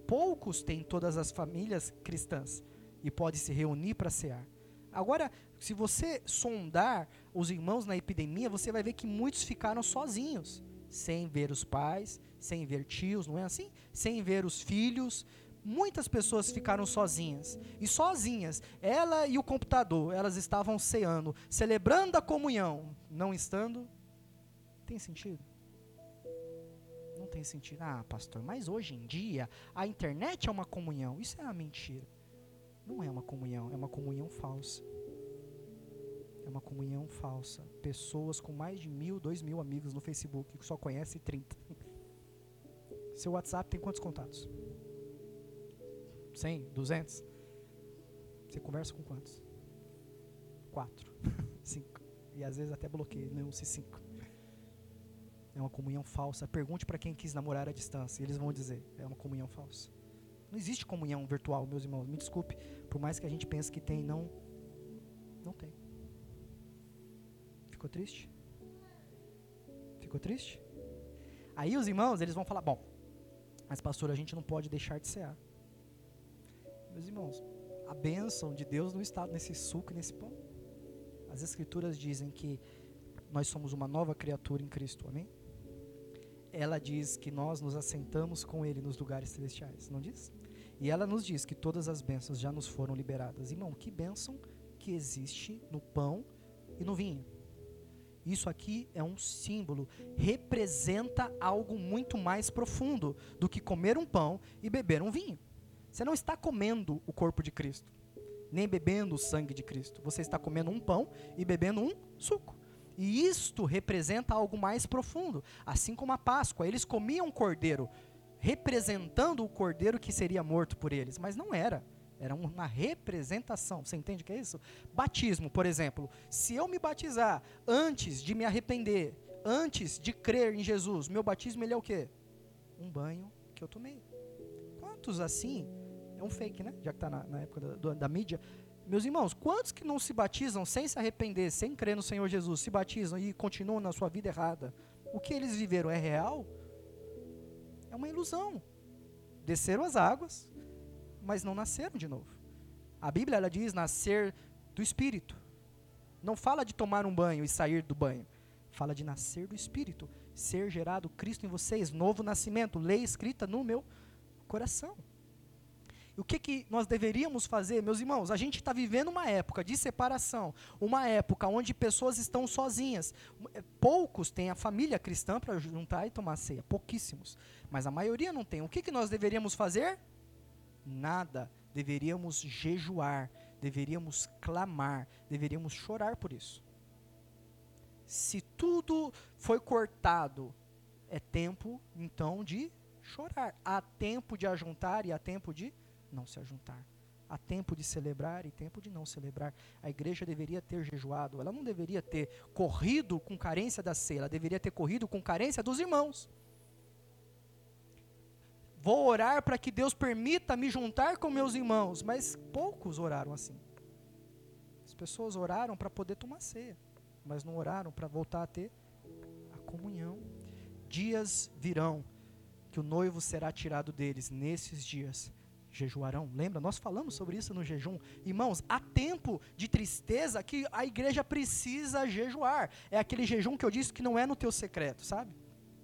S1: Poucos têm todas as famílias cristãs e podem se reunir para cear. Agora, se você sondar os irmãos na epidemia, você vai ver que muitos ficaram sozinhos, sem ver os pais, sem ver tios, não é assim? Sem ver os filhos. Muitas pessoas ficaram sozinhas. E sozinhas, ela e o computador, elas estavam ceando, celebrando a comunhão, não estando. Tem sentido? Não tem sentido. Ah, pastor, mas hoje em dia a internet é uma comunhão. Isso é uma mentira. Não é uma comunhão, é uma comunhão falsa. É uma comunhão falsa. Pessoas com mais de mil, dois mil amigos no Facebook que só conhece 30. Seu WhatsApp tem quantos contatos? 100? 200? Você conversa com quantos? Quatro. Cinco. E às vezes até bloqueia, não se cinco. É uma comunhão falsa. Pergunte para quem quis namorar à distância. Eles vão dizer: é uma comunhão falsa. Não existe comunhão virtual, meus irmãos. Me desculpe, por mais que a gente pense que tem, não, não tem. Ficou triste? Ficou triste? Aí os irmãos, eles vão falar, bom, mas pastor, a gente não pode deixar de cear. Meus irmãos, a bênção de Deus não está nesse suco e nesse pão. As escrituras dizem que nós somos uma nova criatura em Cristo, amém? ela diz que nós nos assentamos com Ele nos lugares celestiais, não diz? E ela nos diz que todas as bênçãos já nos foram liberadas. Irmão, que bênção que existe no pão e no vinho. Isso aqui é um símbolo, representa algo muito mais profundo do que comer um pão e beber um vinho. Você não está comendo o corpo de Cristo, nem bebendo o sangue de Cristo. Você está comendo um pão e bebendo um suco. E isto representa algo mais profundo. Assim como a Páscoa, eles comiam cordeiro, representando o cordeiro que seria morto por eles, mas não era. Era uma representação. Você entende o que é isso? Batismo, por exemplo. Se eu me batizar antes de me arrepender, antes de crer em Jesus, meu batismo ele é o quê? Um banho que eu tomei. Quantos assim? É um fake, né? Já que está na, na, época da, da, da mídia. Meus irmãos, quantos que não se batizam sem se arrepender, sem crer no Senhor Jesus, se batizam e continuam na sua vida errada? O que eles viveram é real? É uma ilusão. Desceram as águas, mas não nasceram de novo. A Bíblia ela diz nascer do Espírito. Não fala de tomar um banho e sair do banho. Fala de nascer do Espírito, ser gerado Cristo em vocês, novo nascimento, lei escrita no meu coração. E o que, que nós deveríamos fazer, meus irmãos? A gente está vivendo uma época de separação, uma época onde pessoas estão sozinhas. É, poucos têm a família cristã para juntar e tomar ceia, pouquíssimos. Mas a maioria não tem. O que, que nós deveríamos fazer? Nada. Deveríamos jejuar, deveríamos clamar, deveríamos chorar por isso. Se tudo foi cortado, é tempo então de chorar. Há tempo de ajuntar e há tempo de não se ajuntar. Há tempo de celebrar e tempo de não celebrar. A igreja deveria ter jejuado, ela não deveria ter corrido com carência da ceia, ela deveria ter corrido com carência dos irmãos. Vou orar para que Deus permita me juntar com meus irmãos, mas poucos oraram assim. As pessoas oraram para poder tomar ceia, mas não oraram para voltar a ter a comunhão. Dias virão que o noivo será tirado deles nesses dias jejuarão. Lembra? Nós falamos sobre isso no jejum. Irmãos, há tempo de tristeza que a igreja precisa jejuar. É aquele jejum que eu disse que não é no teu secreto, sabe?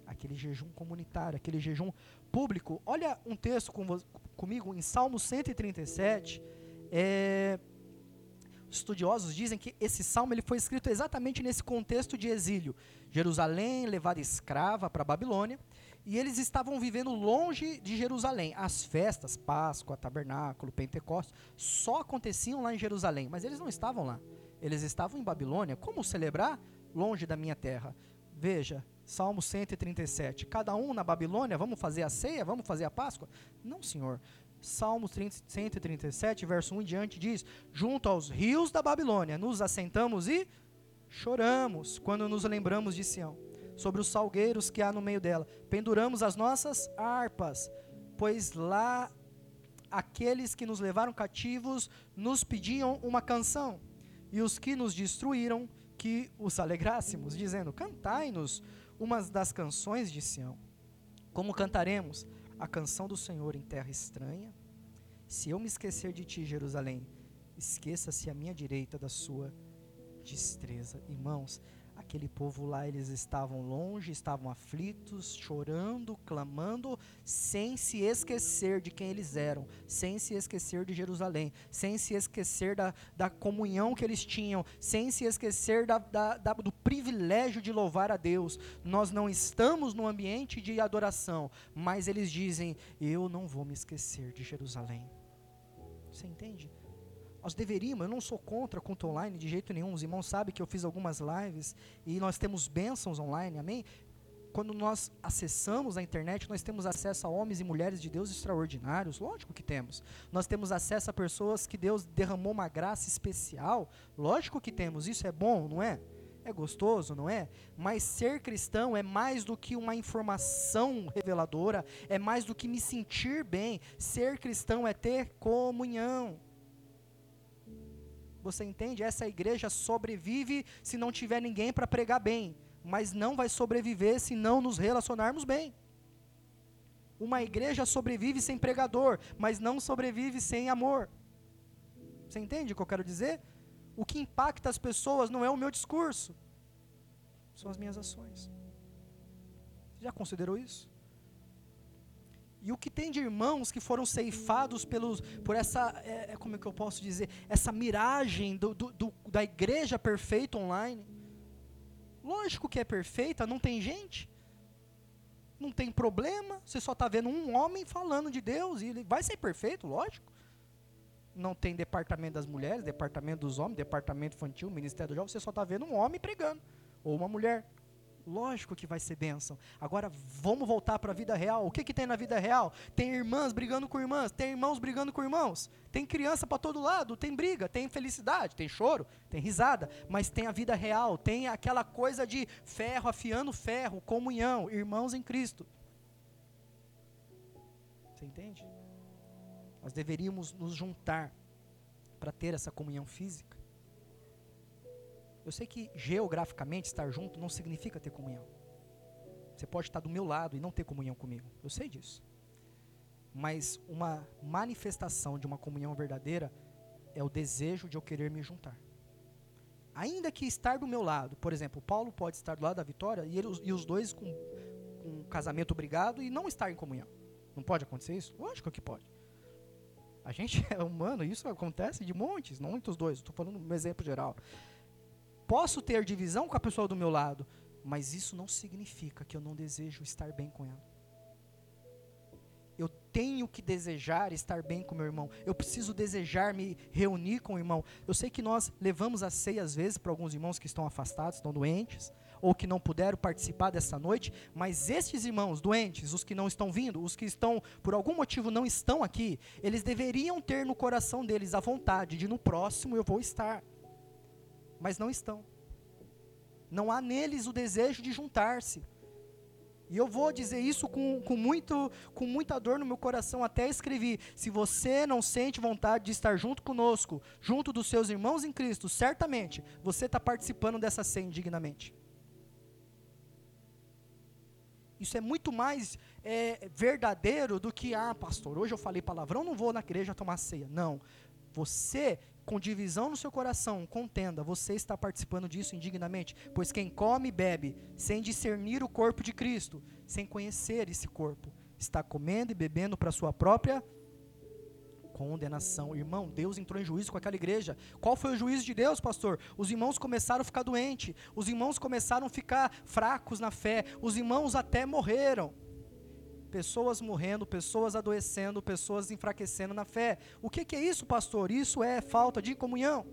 S1: Aquele jejum comunitário, aquele jejum público. Olha um texto com, comigo em Salmo 137. É, estudiosos dizem que esse salmo ele foi escrito exatamente nesse contexto de exílio. Jerusalém levada escrava para a Babilônia e eles estavam vivendo longe de Jerusalém. As festas, Páscoa, Tabernáculo, Pentecostes, só aconteciam lá em Jerusalém, mas eles não estavam lá. Eles estavam em Babilônia. Como celebrar longe da minha terra? Veja, Salmo 137. Cada um na Babilônia, vamos fazer a ceia, vamos fazer a Páscoa? Não, Senhor. Salmo 137, verso 1 em diante diz: Junto aos rios da Babilônia, nos assentamos e choramos quando nos lembramos de Sião sobre os salgueiros que há no meio dela. Penduramos as nossas harpas, pois lá aqueles que nos levaram cativos nos pediam uma canção, e os que nos destruíram que os alegrássemos, dizendo: Cantai-nos uma das canções de Sião. Como cantaremos a canção do Senhor em terra estranha? Se eu me esquecer de ti, Jerusalém, esqueça-se a minha direita da sua destreza. Irmãos, Aquele povo lá, eles estavam longe, estavam aflitos, chorando, clamando, sem se esquecer de quem eles eram, sem se esquecer de Jerusalém, sem se esquecer da, da comunhão que eles tinham, sem se esquecer da, da, da, do privilégio de louvar a Deus. Nós não estamos no ambiente de adoração, mas eles dizem: Eu não vou me esquecer de Jerusalém. Você entende? Nós deveríamos, eu não sou contra culto online de jeito nenhum. Os irmãos sabem que eu fiz algumas lives e nós temos bênçãos online, amém? Quando nós acessamos a internet, nós temos acesso a homens e mulheres de Deus extraordinários, lógico que temos. Nós temos acesso a pessoas que Deus derramou uma graça especial, lógico que temos. Isso é bom, não é? É gostoso, não é? Mas ser cristão é mais do que uma informação reveladora, é mais do que me sentir bem. Ser cristão é ter comunhão. Você entende? Essa igreja sobrevive se não tiver ninguém para pregar bem, mas não vai sobreviver se não nos relacionarmos bem. Uma igreja sobrevive sem pregador, mas não sobrevive sem amor. Você entende o que eu quero dizer? O que impacta as pessoas não é o meu discurso, são as minhas ações. Você já considerou isso? E o que tem de irmãos que foram ceifados pelos, por essa, é, é, como é que eu posso dizer, essa miragem do, do, do, da igreja perfeita online? Lógico que é perfeita, não tem gente, não tem problema, você só está vendo um homem falando de Deus, e ele vai ser perfeito, lógico. Não tem departamento das mulheres, departamento dos homens, departamento infantil, ministério do jovem, você só está vendo um homem pregando, ou uma mulher. Lógico que vai ser bênção. Agora vamos voltar para a vida real. O que, que tem na vida real? Tem irmãs brigando com irmãs, tem irmãos brigando com irmãos, tem criança para todo lado, tem briga, tem felicidade, tem choro, tem risada, mas tem a vida real, tem aquela coisa de ferro afiando ferro, comunhão, irmãos em Cristo. Você entende? Nós deveríamos nos juntar para ter essa comunhão física. Eu sei que geograficamente estar junto não significa ter comunhão. Você pode estar do meu lado e não ter comunhão comigo. Eu sei disso. Mas uma manifestação de uma comunhão verdadeira é o desejo de eu querer me juntar. Ainda que estar do meu lado, por exemplo, Paulo pode estar do lado da Vitória e, ele, e os dois com, com um casamento obrigado e não estar em comunhão. Não pode acontecer isso? Lógico que pode. A gente é humano, isso acontece de montes, não muitos dois, estou falando um exemplo geral. Posso ter divisão com a pessoa do meu lado, mas isso não significa que eu não desejo estar bem com ela. Eu tenho que desejar estar bem com meu irmão. Eu preciso desejar me reunir com o irmão. Eu sei que nós levamos a ceia às vezes para alguns irmãos que estão afastados, estão doentes, ou que não puderam participar dessa noite, mas estes irmãos doentes, os que não estão vindo, os que estão por algum motivo não estão aqui, eles deveriam ter no coração deles a vontade de no próximo eu vou estar. Mas não estão. Não há neles o desejo de juntar-se. E eu vou dizer isso com, com, muito, com muita dor no meu coração, até escrevi. Se você não sente vontade de estar junto conosco, junto dos seus irmãos em Cristo, certamente você está participando dessa ceia indignamente. Isso é muito mais é, verdadeiro do que, ah, pastor, hoje eu falei palavrão, não vou na igreja tomar ceia. Não. Você com divisão no seu coração, contenda, você está participando disso indignamente, pois quem come e bebe sem discernir o corpo de Cristo, sem conhecer esse corpo, está comendo e bebendo para sua própria condenação. Irmão, Deus entrou em juízo com aquela igreja. Qual foi o juízo de Deus, pastor? Os irmãos começaram a ficar doentes, os irmãos começaram a ficar fracos na fé, os irmãos até morreram pessoas morrendo, pessoas adoecendo, pessoas enfraquecendo na fé. O que, que é isso, pastor? Isso é falta de comunhão,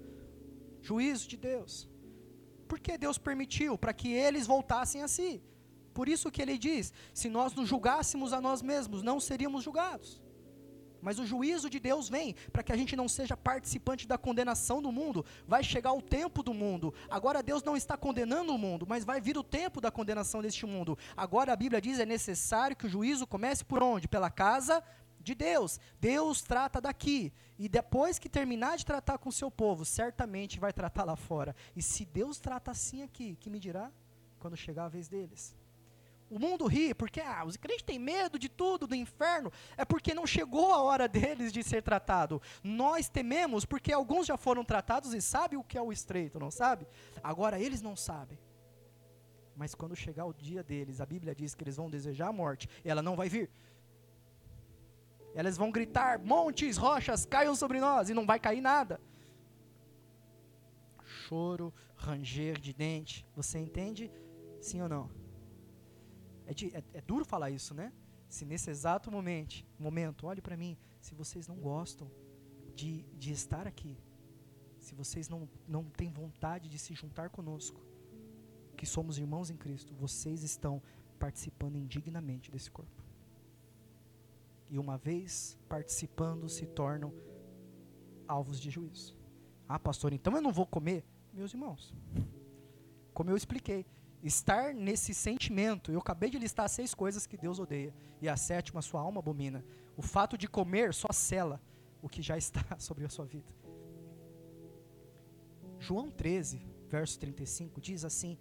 S1: juízo de Deus. Por que Deus permitiu? Para que eles voltassem a si. Por isso que ele diz: se nós nos julgássemos a nós mesmos, não seríamos julgados. Mas o juízo de Deus vem para que a gente não seja participante da condenação do mundo. Vai chegar o tempo do mundo. Agora Deus não está condenando o mundo, mas vai vir o tempo da condenação deste mundo. Agora a Bíblia diz é necessário que o juízo comece por onde? Pela casa de Deus. Deus trata daqui. E depois que terminar de tratar com o seu povo, certamente vai tratar lá fora. E se Deus trata assim aqui, que me dirá quando chegar a vez deles? O mundo ri porque ah, os crentes têm medo de tudo, do inferno. É porque não chegou a hora deles de ser tratado. Nós tememos porque alguns já foram tratados e sabem o que é o estreito, não sabe? Agora eles não sabem. Mas quando chegar o dia deles, a Bíblia diz que eles vão desejar a morte, e ela não vai vir. Elas vão gritar: montes, rochas, caiam sobre nós, e não vai cair nada. Choro, ranger de dente. Você entende? Sim ou não? É, é, é duro falar isso, né? Se nesse exato momento, momento olhe para mim, se vocês não gostam de, de estar aqui, se vocês não, não têm vontade de se juntar conosco, que somos irmãos em Cristo, vocês estão participando indignamente desse corpo. E uma vez participando, se tornam alvos de juízo. Ah, pastor, então eu não vou comer? Meus irmãos, como eu expliquei, estar nesse sentimento. Eu acabei de listar seis coisas que Deus odeia. E a sétima, sua alma abomina. O fato de comer só cela o que já está sobre a sua vida. João 13, verso 35, diz assim,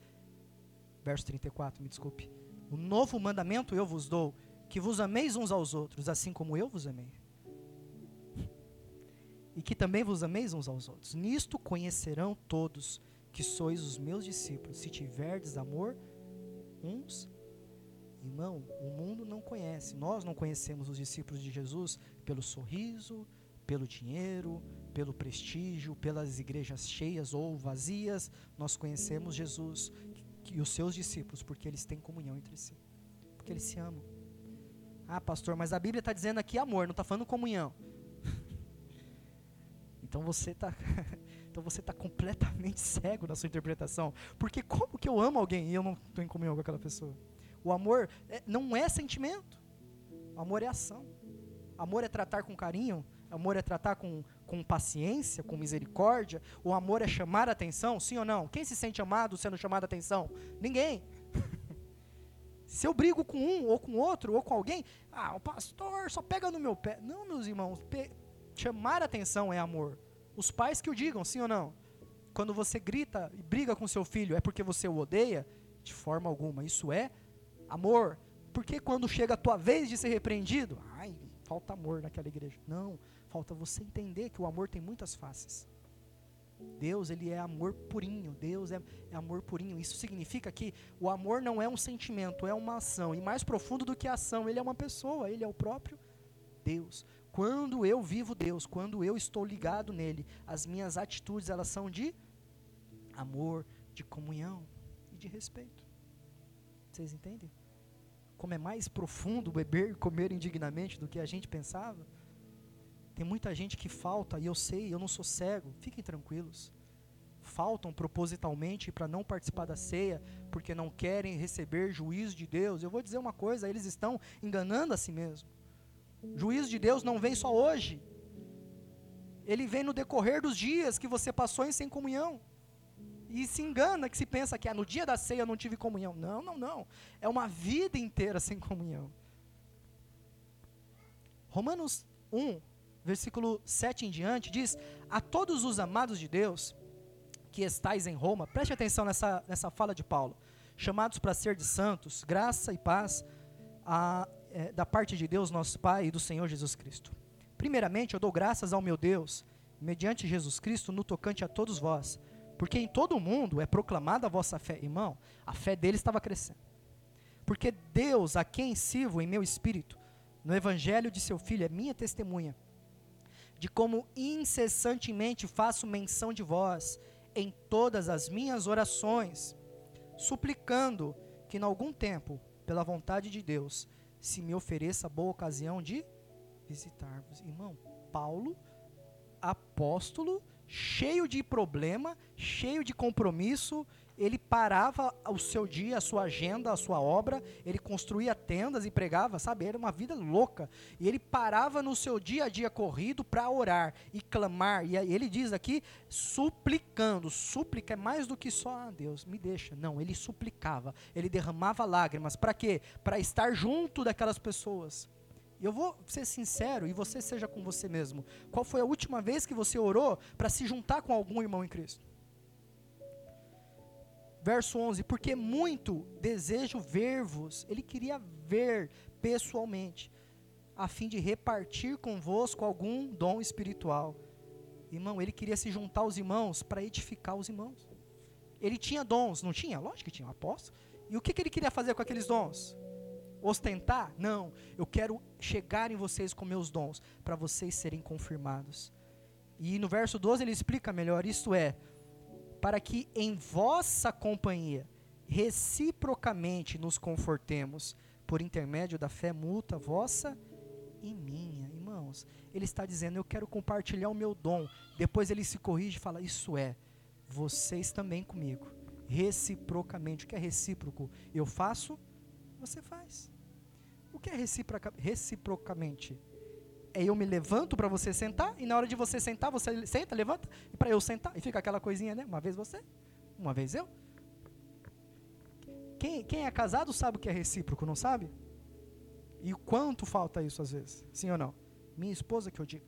S1: verso 34, me desculpe. O novo mandamento eu vos dou, que vos ameis uns aos outros, assim como eu vos amei. E que também vos ameis uns aos outros. Nisto conhecerão todos que sois os meus discípulos, se tiverdes amor uns. Irmão, o mundo não conhece, nós não conhecemos os discípulos de Jesus pelo sorriso, pelo dinheiro, pelo prestígio, pelas igrejas cheias ou vazias. Nós conhecemos Jesus e os seus discípulos porque eles têm comunhão entre si, porque eles se amam. Ah, pastor, mas a Bíblia está dizendo aqui amor, não está falando comunhão. então você está Então você está completamente cego na sua interpretação. Porque como que eu amo alguém e eu não estou em comunhão com aquela pessoa? O amor é, não é sentimento. Amor é ação. Amor é tratar com carinho. Amor é tratar com, com paciência, com misericórdia. O amor é chamar a atenção, sim ou não? Quem se sente amado sendo chamado a atenção? Ninguém. se eu brigo com um, ou com outro, ou com alguém, ah, o pastor só pega no meu pé. Não, meus irmãos, chamar atenção é amor. Os pais que o digam, sim ou não? Quando você grita e briga com seu filho, é porque você o odeia? De forma alguma. Isso é amor. Porque quando chega a tua vez de ser repreendido, ai, falta amor naquela igreja. Não, falta você entender que o amor tem muitas faces. Deus, ele é amor purinho. Deus é, é, amor purinho. Isso significa que o amor não é um sentimento, é uma ação. E mais profundo do que a ação, ele é uma pessoa, ele é o próprio Deus. Quando eu vivo Deus, quando eu estou ligado nele, as minhas atitudes elas são de amor, de comunhão e de respeito. Vocês entendem? Como é mais profundo beber e comer indignamente do que a gente pensava? Tem muita gente que falta, e eu sei, eu não sou cego, fiquem tranquilos. Faltam propositalmente para não participar da ceia, porque não querem receber juízo de Deus. Eu vou dizer uma coisa: eles estão enganando a si mesmo. Juízo de Deus não vem só hoje, ele vem no decorrer dos dias que você passou em sem comunhão. E se engana que se pensa que ah, no dia da ceia eu não tive comunhão. Não, não, não. É uma vida inteira sem comunhão. Romanos 1, versículo 7 em diante, diz: A todos os amados de Deus que estais em Roma, preste atenção nessa, nessa fala de Paulo, chamados para ser de santos, graça e paz a, é, da parte de Deus, nosso Pai, e do Senhor Jesus Cristo. Primeiramente, eu dou graças ao meu Deus, mediante Jesus Cristo, no tocante a todos vós, porque em todo o mundo é proclamada a vossa fé. Irmão, a fé dele estava crescendo. Porque Deus, a quem sirvo em meu espírito, no evangelho de seu filho, é minha testemunha, de como incessantemente faço menção de vós em todas as minhas orações, suplicando que, em algum tempo, pela vontade de Deus, se me ofereça boa ocasião de visitar-vos. Irmão, Paulo, apóstolo, cheio de problema, cheio de compromisso, ele parava o seu dia, a sua agenda, a sua obra, ele construía tendas e pregava, sabe? Era uma vida louca. E ele parava no seu dia a dia corrido para orar e clamar. E ele diz aqui, suplicando. Súplica é mais do que só, ah, Deus, me deixa. Não, ele suplicava. Ele derramava lágrimas. Para quê? Para estar junto daquelas pessoas. E eu vou ser sincero, e você seja com você mesmo. Qual foi a última vez que você orou para se juntar com algum irmão em Cristo? Verso 11: Porque muito desejo ver-vos. Ele queria ver pessoalmente, a fim de repartir convosco algum dom espiritual. Irmão, ele queria se juntar aos irmãos para edificar os irmãos. Ele tinha dons, não tinha? Lógico que tinha, apóstolo. E o que, que ele queria fazer com aqueles dons? Ostentar? Não. Eu quero chegar em vocês com meus dons, para vocês serem confirmados. E no verso 12 ele explica melhor: isto é, para que em vossa companhia reciprocamente nos confortemos por intermédio da fé mútua vossa e minha. Irmãos, ele está dizendo: Eu quero compartilhar o meu dom. Depois ele se corrige e fala: Isso é, vocês também comigo. Reciprocamente. O que é recíproco? Eu faço, você faz. O que é reciproca, reciprocamente? É eu me levanto para você sentar, e na hora de você sentar, você senta, levanta, e para eu sentar, e fica aquela coisinha, né? Uma vez você, uma vez eu. Quem, quem é casado sabe o que é recíproco, não sabe? E o quanto falta isso às vezes, sim ou não? Minha esposa que eu digo.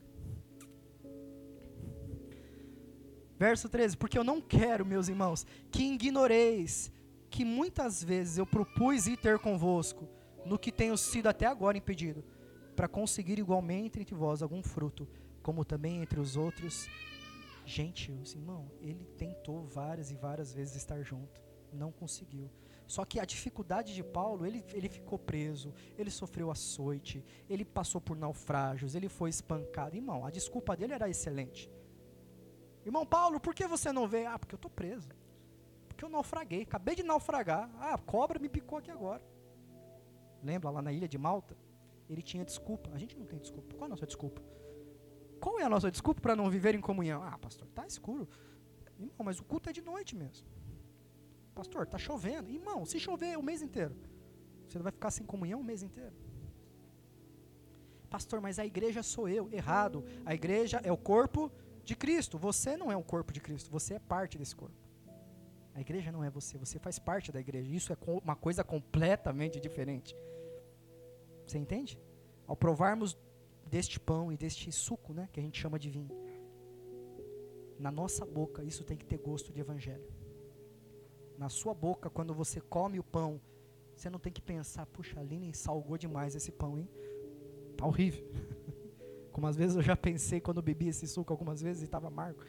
S1: Verso 13: Porque eu não quero, meus irmãos, que ignoreis que muitas vezes eu propus ir ter convosco, no que tenho sido até agora impedido para conseguir igualmente entre vós algum fruto, como também entre os outros gentios. Irmão, ele tentou várias e várias vezes estar junto, não conseguiu. Só que a dificuldade de Paulo, ele, ele ficou preso, ele sofreu açoite, ele passou por naufrágios, ele foi espancado. Irmão, a desculpa dele era excelente. Irmão Paulo, por que você não veio? Ah, porque eu estou preso. Porque eu naufraguei, acabei de naufragar. Ah, a cobra me picou aqui agora. Lembra lá na ilha de Malta? Ele tinha desculpa. A gente não tem desculpa. Qual a nossa desculpa? Qual é a nossa desculpa para não viver em comunhão? Ah, pastor, tá escuro. Irmão, mas o culto é de noite mesmo. Pastor, tá chovendo. Irmão, se chover o mês inteiro, você vai ficar sem comunhão o mês inteiro. Pastor, mas a igreja sou eu. Errado. A igreja é o corpo de Cristo. Você não é o corpo de Cristo. Você é parte desse corpo. A igreja não é você. Você faz parte da igreja. Isso é uma coisa completamente diferente. Você entende? Ao provarmos deste pão e deste suco, né, que a gente chama de vinho, na nossa boca isso tem que ter gosto de evangelho. Na sua boca, quando você come o pão, você não tem que pensar, puxa, a Aline salgou demais esse pão, hein? Tá horrível. Como às vezes eu já pensei quando bebi esse suco algumas vezes e estava amargo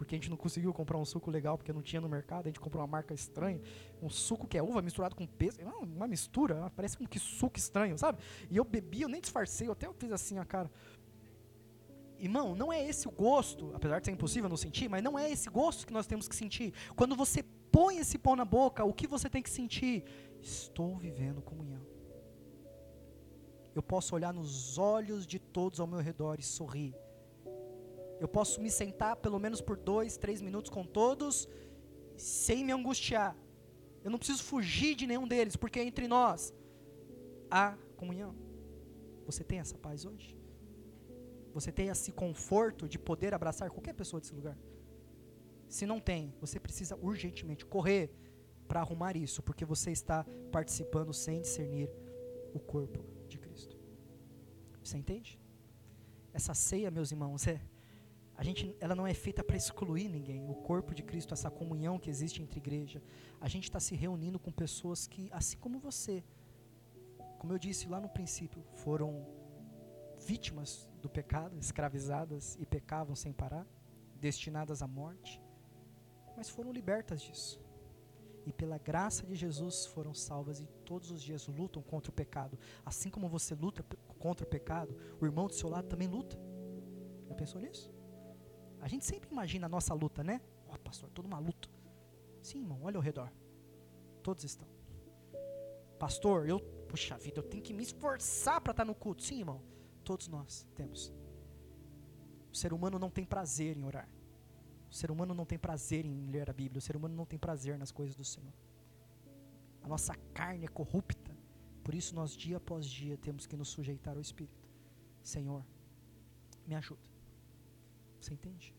S1: porque a gente não conseguiu comprar um suco legal porque não tinha no mercado, a gente comprou uma marca estranha, um suco que é uva misturado com pêssego, é uma mistura, parece um que suco estranho, sabe? E eu bebi, eu nem disfarcei, eu até fiz assim a cara. Irmão, não é esse o gosto, apesar de ser impossível não sentir, mas não é esse gosto que nós temos que sentir. Quando você põe esse pão na boca, o que você tem que sentir? Estou vivendo comunhão. Eu posso olhar nos olhos de todos ao meu redor e sorrir. Eu posso me sentar pelo menos por dois, três minutos com todos, sem me angustiar. Eu não preciso fugir de nenhum deles, porque entre nós há comunhão. Você tem essa paz hoje? Você tem esse conforto de poder abraçar qualquer pessoa desse lugar? Se não tem, você precisa urgentemente correr para arrumar isso, porque você está participando sem discernir o corpo de Cristo. Você entende? Essa ceia, meus irmãos, é a gente, ela não é feita para excluir ninguém. O corpo de Cristo, essa comunhão que existe entre igreja, a gente está se reunindo com pessoas que, assim como você, como eu disse lá no princípio, foram vítimas do pecado, escravizadas e pecavam sem parar, destinadas à morte, mas foram libertas disso. E pela graça de Jesus foram salvas e todos os dias lutam contra o pecado. Assim como você luta contra o pecado, o irmão do seu lado também luta. Já pensou nisso? A gente sempre imagina a nossa luta, né? Ó, oh, pastor, toda uma luta. Sim, irmão, olha ao redor. Todos estão. Pastor, eu, puxa vida, eu tenho que me esforçar para estar no culto. Sim, irmão. Todos nós temos. O ser humano não tem prazer em orar. O ser humano não tem prazer em ler a Bíblia. O ser humano não tem prazer nas coisas do Senhor. A nossa carne é corrupta. Por isso nós, dia após dia, temos que nos sujeitar ao Espírito. Senhor, me ajuda. Você entende?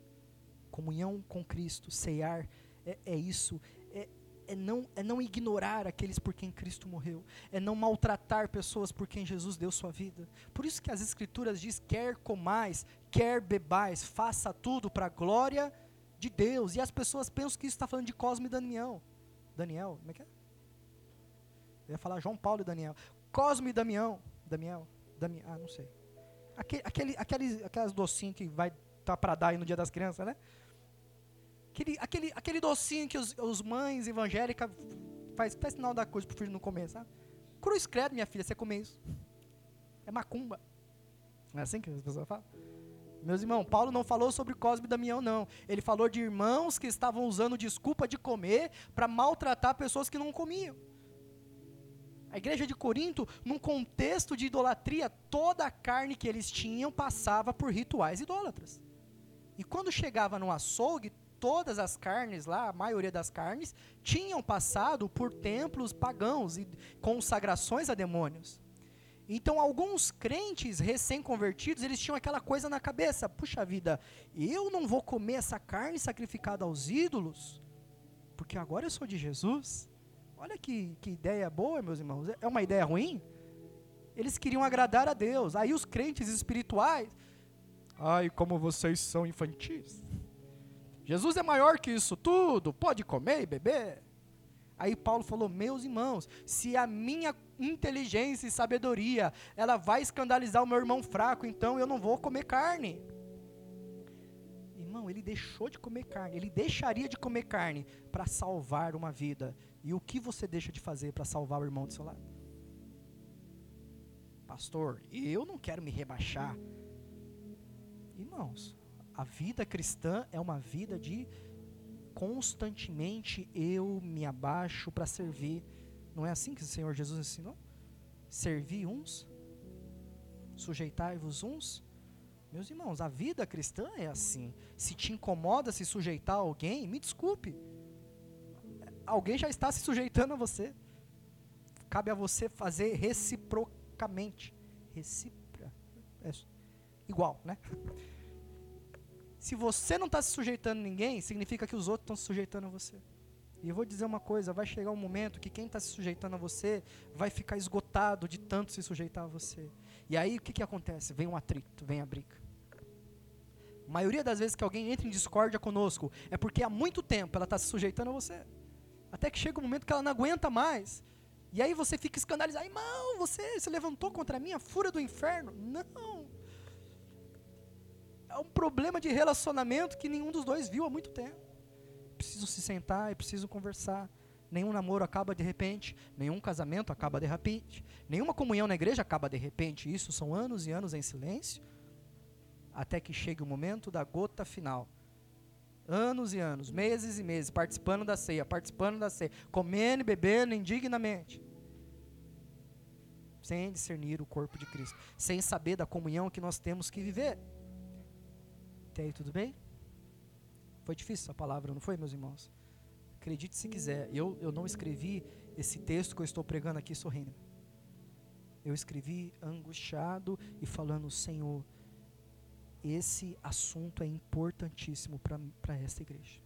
S1: Comunhão com Cristo, ceiar, é, é isso. É, é não, é não ignorar aqueles por quem Cristo morreu, é não maltratar pessoas por quem Jesus deu sua vida. Por isso que as Escrituras diz: quer comais, quer bebais, faça tudo para a glória de Deus. E as pessoas pensam que isso está falando de Cosme e Daniel. Daniel, como é que é? Eu ia falar João Paulo e Daniel. Cosme e Damião. Damião, ah, não sei. Aquele, aquele, aquelas docinhos que vai tá para dar aí no dia das crianças, né? Aquele, aquele, aquele docinho que os, os mães evangélicas faz, faz sinal da coisa pro filho não comer, sabe? Cruz credo, minha filha, você comer isso. É macumba. Não é assim que as pessoas falam? Meus irmãos, Paulo não falou sobre Cosme e Damião, não. Ele falou de irmãos que estavam usando desculpa de comer para maltratar pessoas que não comiam. A igreja de Corinto, num contexto de idolatria, toda a carne que eles tinham passava por rituais idólatras. E quando chegava no açougue, todas as carnes lá, a maioria das carnes, tinham passado por templos pagãos e consagrações a demônios. Então, alguns crentes recém-convertidos, eles tinham aquela coisa na cabeça: puxa vida, eu não vou comer essa carne sacrificada aos ídolos, porque agora eu sou de Jesus. Olha que, que ideia boa, meus irmãos. É uma ideia ruim? Eles queriam agradar a Deus. Aí os crentes espirituais, ai, como vocês são infantis. Jesus é maior que isso tudo, pode comer e beber. Aí Paulo falou: "Meus irmãos, se a minha inteligência e sabedoria, ela vai escandalizar o meu irmão fraco, então eu não vou comer carne." Irmão, ele deixou de comer carne, ele deixaria de comer carne para salvar uma vida. E o que você deixa de fazer para salvar o irmão do seu lado? Pastor, eu não quero me rebaixar. Irmãos, a vida cristã é uma vida de constantemente eu me abaixo para servir. Não é assim que o Senhor Jesus ensinou? Servir uns, sujeitai-vos uns. Meus irmãos, a vida cristã é assim. Se te incomoda se sujeitar a alguém, me desculpe. Alguém já está se sujeitando a você. Cabe a você fazer reciprocamente. Recipra. É igual, né? Se você não está se sujeitando a ninguém, significa que os outros estão se sujeitando a você. E eu vou dizer uma coisa: vai chegar um momento que quem está se sujeitando a você vai ficar esgotado de tanto se sujeitar a você. E aí o que, que acontece? Vem um atrito, vem a briga. A maioria das vezes que alguém entra em discórdia conosco é porque há muito tempo ela está se sujeitando a você. Até que chega um momento que ela não aguenta mais. E aí você fica escandalizado: irmão, você se levantou contra mim, a fúria do inferno. Não é um problema de relacionamento que nenhum dos dois viu há muito tempo. Preciso se sentar e preciso conversar. Nenhum namoro acaba de repente, nenhum casamento acaba de repente, nenhuma comunhão na igreja acaba de repente. Isso são anos e anos em silêncio. até que chegue o momento da gota final. Anos e anos, meses e meses, participando da ceia, participando da ceia, comendo e bebendo indignamente. Sem discernir o corpo de Cristo, sem saber da comunhão que nós temos que viver. Até aí tudo bem? Foi difícil essa palavra, não foi, meus irmãos? Acredite se quiser, eu, eu não escrevi esse texto que eu estou pregando aqui sorrindo. Eu escrevi angustiado e falando, Senhor, esse assunto é importantíssimo para esta igreja.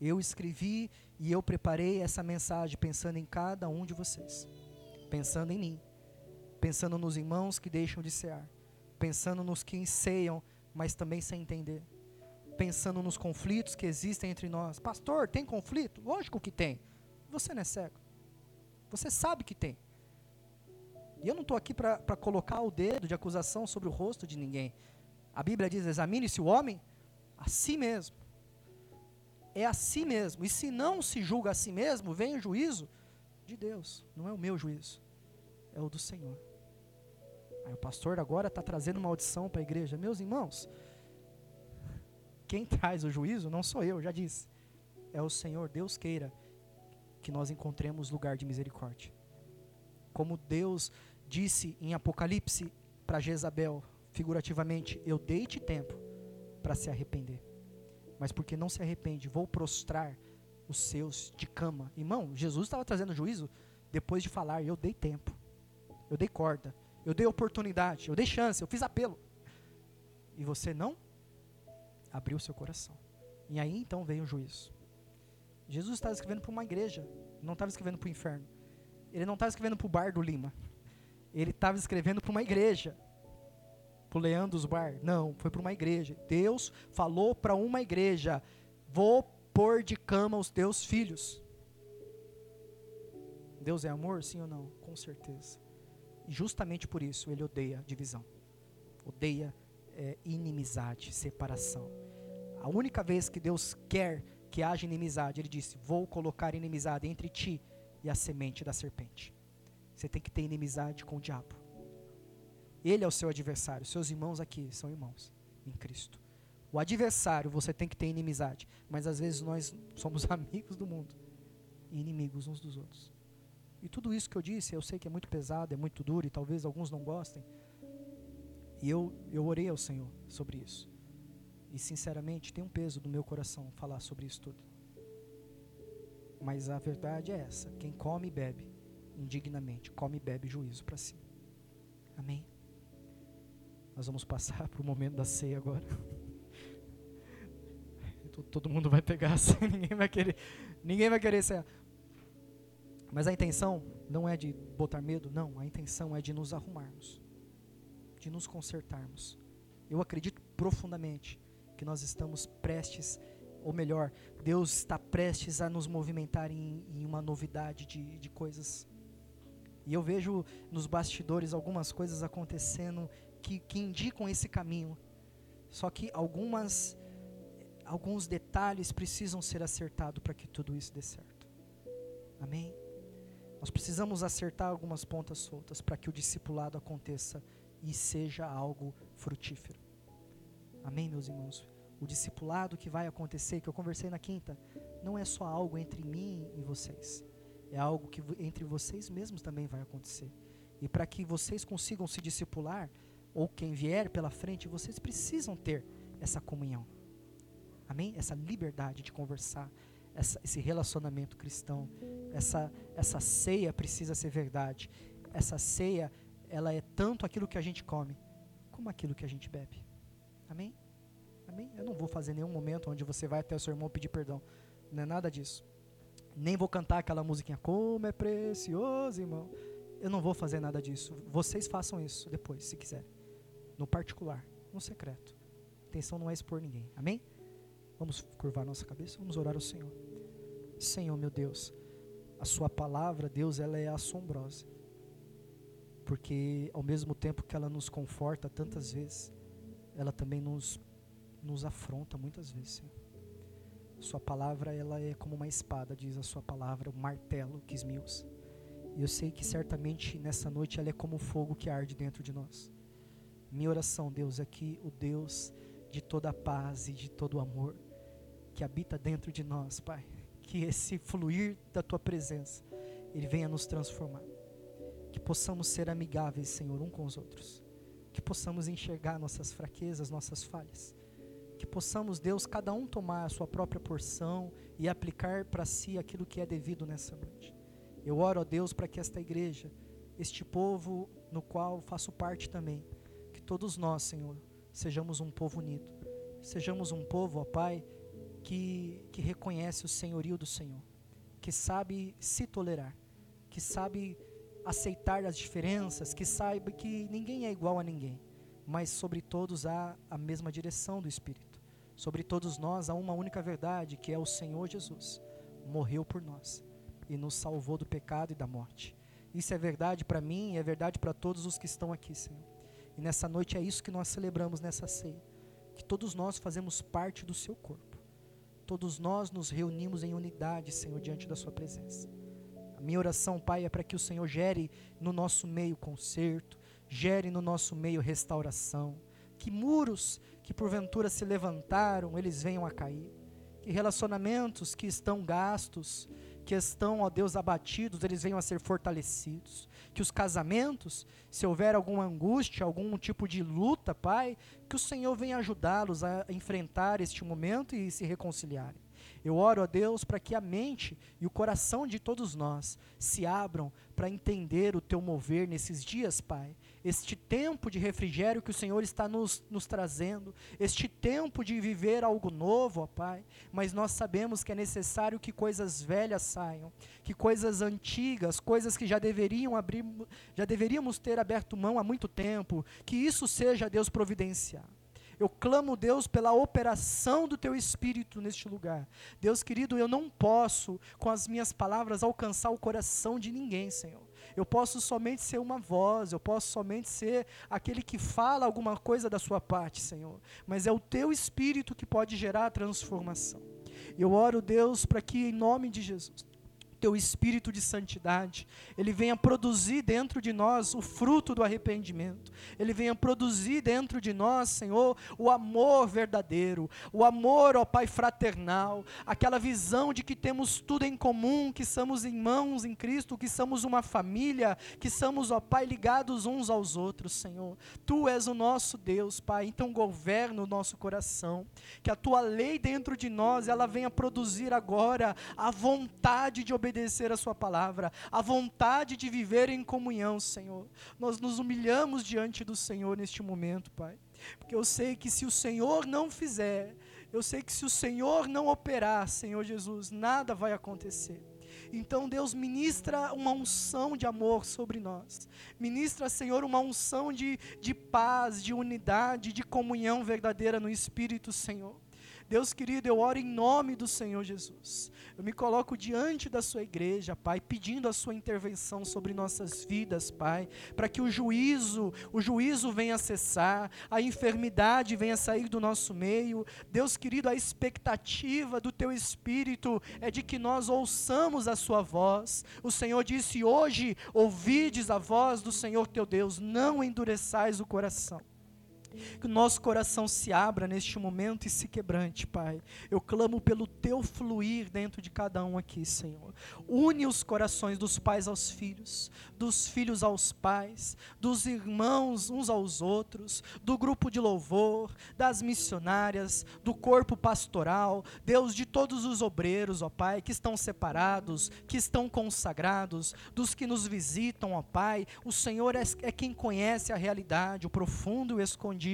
S1: Eu escrevi e eu preparei essa mensagem pensando em cada um de vocês, pensando em mim, pensando nos irmãos que deixam de cear, pensando nos que enseiam, mas também sem entender, pensando nos conflitos que existem entre nós. Pastor, tem conflito? Lógico que tem. Você não é cego. Você sabe que tem. E eu não estou aqui para colocar o dedo de acusação sobre o rosto de ninguém. A Bíblia diz: examine-se o homem a si mesmo. É a si mesmo. E se não se julga a si mesmo, vem o juízo de Deus. Não é o meu juízo, é o do Senhor. Aí o pastor agora está trazendo maldição para a igreja. Meus irmãos, quem traz o juízo não sou eu, já disse. É o Senhor. Deus queira que nós encontremos lugar de misericórdia. Como Deus disse em Apocalipse para Jezabel, figurativamente: Eu dei-te tempo para se arrepender. Mas porque não se arrepende, vou prostrar os seus de cama. Irmão, Jesus estava trazendo juízo depois de falar: Eu dei tempo, eu dei corda, eu dei oportunidade, eu dei chance, eu fiz apelo. E você não abriu seu coração. E aí então veio o juízo. Jesus estava escrevendo para uma igreja, não estava escrevendo para o inferno. Ele não estava escrevendo para o bar do Lima. Ele estava escrevendo para uma igreja. Para o Leandros Bar. Não, foi para uma igreja. Deus falou para uma igreja: Vou pôr de cama os teus filhos. Deus é amor, sim ou não? Com certeza. Justamente por isso ele odeia divisão. Odeia é, inimizade, separação. A única vez que Deus quer que haja inimizade, ele disse: Vou colocar inimizade entre ti e a semente da serpente. Você tem que ter inimizade com o diabo. Ele é o seu adversário. Seus irmãos aqui são irmãos em Cristo. O adversário você tem que ter inimizade. Mas às vezes nós somos amigos do mundo e inimigos uns dos outros. E tudo isso que eu disse, eu sei que é muito pesado, é muito duro e talvez alguns não gostem. E eu, eu orei ao Senhor sobre isso. E sinceramente tem um peso no meu coração falar sobre isso tudo. Mas a verdade é essa: quem come e bebe indignamente, come e bebe juízo para si. Amém? Nós vamos passar para o momento da ceia agora. Todo mundo vai pegar ninguém vai querer, ninguém vai querer ceia. Mas a intenção não é de botar medo, não. A intenção é de nos arrumarmos, de nos consertarmos. Eu acredito profundamente que nós estamos prestes ou melhor, Deus está prestes a nos movimentar em, em uma novidade de, de coisas. E eu vejo nos bastidores algumas coisas acontecendo que, que indicam esse caminho. Só que algumas, alguns detalhes precisam ser acertados para que tudo isso dê certo. Amém? Nós precisamos acertar algumas pontas soltas para que o discipulado aconteça e seja algo frutífero. Amém, meus irmãos? o discipulado que vai acontecer, que eu conversei na quinta, não é só algo entre mim e vocês. É algo que entre vocês mesmos também vai acontecer. E para que vocês consigam se discipular, ou quem vier pela frente, vocês precisam ter essa comunhão. Amém? Essa liberdade de conversar, essa, esse relacionamento cristão, essa, essa ceia precisa ser verdade. Essa ceia, ela é tanto aquilo que a gente come, como aquilo que a gente bebe. Amém? Amém? Eu não vou fazer nenhum momento onde você vai até o seu irmão pedir perdão. Não é nada disso. Nem vou cantar aquela musiquinha, como é precioso, irmão. Eu não vou fazer nada disso. Vocês façam isso depois, se quiserem. No particular, no secreto. A intenção não é expor ninguém. Amém? Vamos curvar nossa cabeça, vamos orar ao Senhor. Senhor, meu Deus, a Sua palavra, Deus, ela é assombrosa. Porque ao mesmo tempo que ela nos conforta tantas vezes, ela também nos nos afronta muitas vezes, Senhor. Sua palavra ela é como uma espada, diz a sua palavra, um martelo que esmiuça. E eu sei que certamente nessa noite ela é como o fogo que arde dentro de nós. Minha oração, Deus, é que o Deus de toda a paz e de todo o amor que habita dentro de nós, Pai, que esse fluir da tua presença, ele venha nos transformar. Que possamos ser amigáveis, Senhor, um com os outros. Que possamos enxergar nossas fraquezas, nossas falhas. Que possamos, Deus, cada um tomar a sua própria porção e aplicar para si aquilo que é devido nessa noite. Eu oro a Deus para que esta igreja, este povo no qual faço parte também, que todos nós, Senhor, sejamos um povo unido. Sejamos um povo, ó Pai, que, que reconhece o senhorio do Senhor, que sabe se tolerar, que sabe aceitar as diferenças, que sabe que ninguém é igual a ninguém, mas sobre todos há a mesma direção do Espírito. Sobre todos nós há uma única verdade, que é o Senhor Jesus. Morreu por nós e nos salvou do pecado e da morte. Isso é verdade para mim e é verdade para todos os que estão aqui, Senhor. E nessa noite é isso que nós celebramos nessa ceia, que todos nós fazemos parte do seu corpo todos nós nos reunimos em unidade, Senhor, diante da Sua presença. A minha oração, Pai, é para que o Senhor gere no nosso meio conserto, gere no nosso meio restauração, que muros que porventura se levantaram, eles venham a cair, que relacionamentos que estão gastos, que estão, ó Deus, abatidos, eles venham a ser fortalecidos. Que os casamentos, se houver alguma angústia, algum tipo de luta, Pai, que o Senhor venha ajudá-los a enfrentar este momento e se reconciliarem. Eu oro a Deus para que a mente e o coração de todos nós se abram para entender o teu mover nesses dias, Pai. Este tempo de refrigério que o Senhor está nos, nos trazendo, este tempo de viver algo novo, ó Pai. Mas nós sabemos que é necessário que coisas velhas saiam, que coisas antigas, coisas que já deveriam abrir, já deveríamos ter aberto mão há muito tempo, que isso seja Deus providenciar. Eu clamo, Deus, pela operação do teu espírito neste lugar. Deus querido, eu não posso, com as minhas palavras, alcançar o coração de ninguém, Senhor. Eu posso somente ser uma voz, eu posso somente ser aquele que fala alguma coisa da sua parte, Senhor. Mas é o teu espírito que pode gerar a transformação. Eu oro, Deus, para que, em nome de Jesus, teu espírito de santidade, ele venha produzir dentro de nós o fruto do arrependimento, ele venha produzir dentro de nós, Senhor, o amor verdadeiro, o amor, ó Pai fraternal, aquela visão de que temos tudo em comum, que somos irmãos em Cristo, que somos uma família, que somos, ó Pai, ligados uns aos outros, Senhor. Tu és o nosso Deus, Pai, então governa o nosso coração, que a tua lei dentro de nós, ela venha produzir agora a vontade de obedecer obedecer a Sua palavra, a vontade de viver em comunhão, Senhor. Nós nos humilhamos diante do Senhor neste momento, Pai, porque eu sei que se o Senhor não fizer, eu sei que se o Senhor não operar, Senhor Jesus, nada vai acontecer. Então, Deus ministra uma unção de amor sobre nós. Ministra, Senhor, uma unção de, de paz, de unidade, de comunhão verdadeira no Espírito, Senhor. Deus querido, eu oro em nome do Senhor Jesus. Eu me coloco diante da Sua igreja, Pai, pedindo a Sua intervenção sobre nossas vidas, Pai, para que o juízo, o juízo venha cessar, a enfermidade venha sair do nosso meio. Deus querido, a expectativa do Teu Espírito é de que nós ouçamos a Sua voz. O Senhor disse: Hoje ouvides a voz do Senhor teu Deus, não endureçais o coração. Que o nosso coração se abra neste momento e se quebrante, Pai. Eu clamo pelo teu fluir dentro de cada um aqui, Senhor. Une os corações dos pais aos filhos, dos filhos aos pais, dos irmãos uns aos outros, do grupo de louvor, das missionárias, do corpo pastoral, Deus de todos os obreiros, ó Pai, que estão separados, que estão consagrados, dos que nos visitam, ó Pai. O Senhor é, é quem conhece a realidade, o profundo e o escondido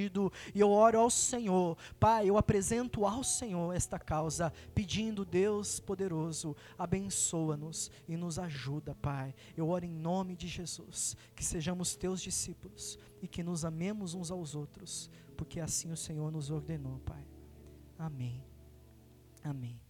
S1: e eu oro ao Senhor, Pai, eu apresento ao Senhor esta causa, pedindo, Deus poderoso, abençoa-nos e nos ajuda, Pai. Eu oro em nome de Jesus, que sejamos teus discípulos e que nos amemos uns aos outros, porque assim o Senhor nos ordenou, Pai. Amém. Amém.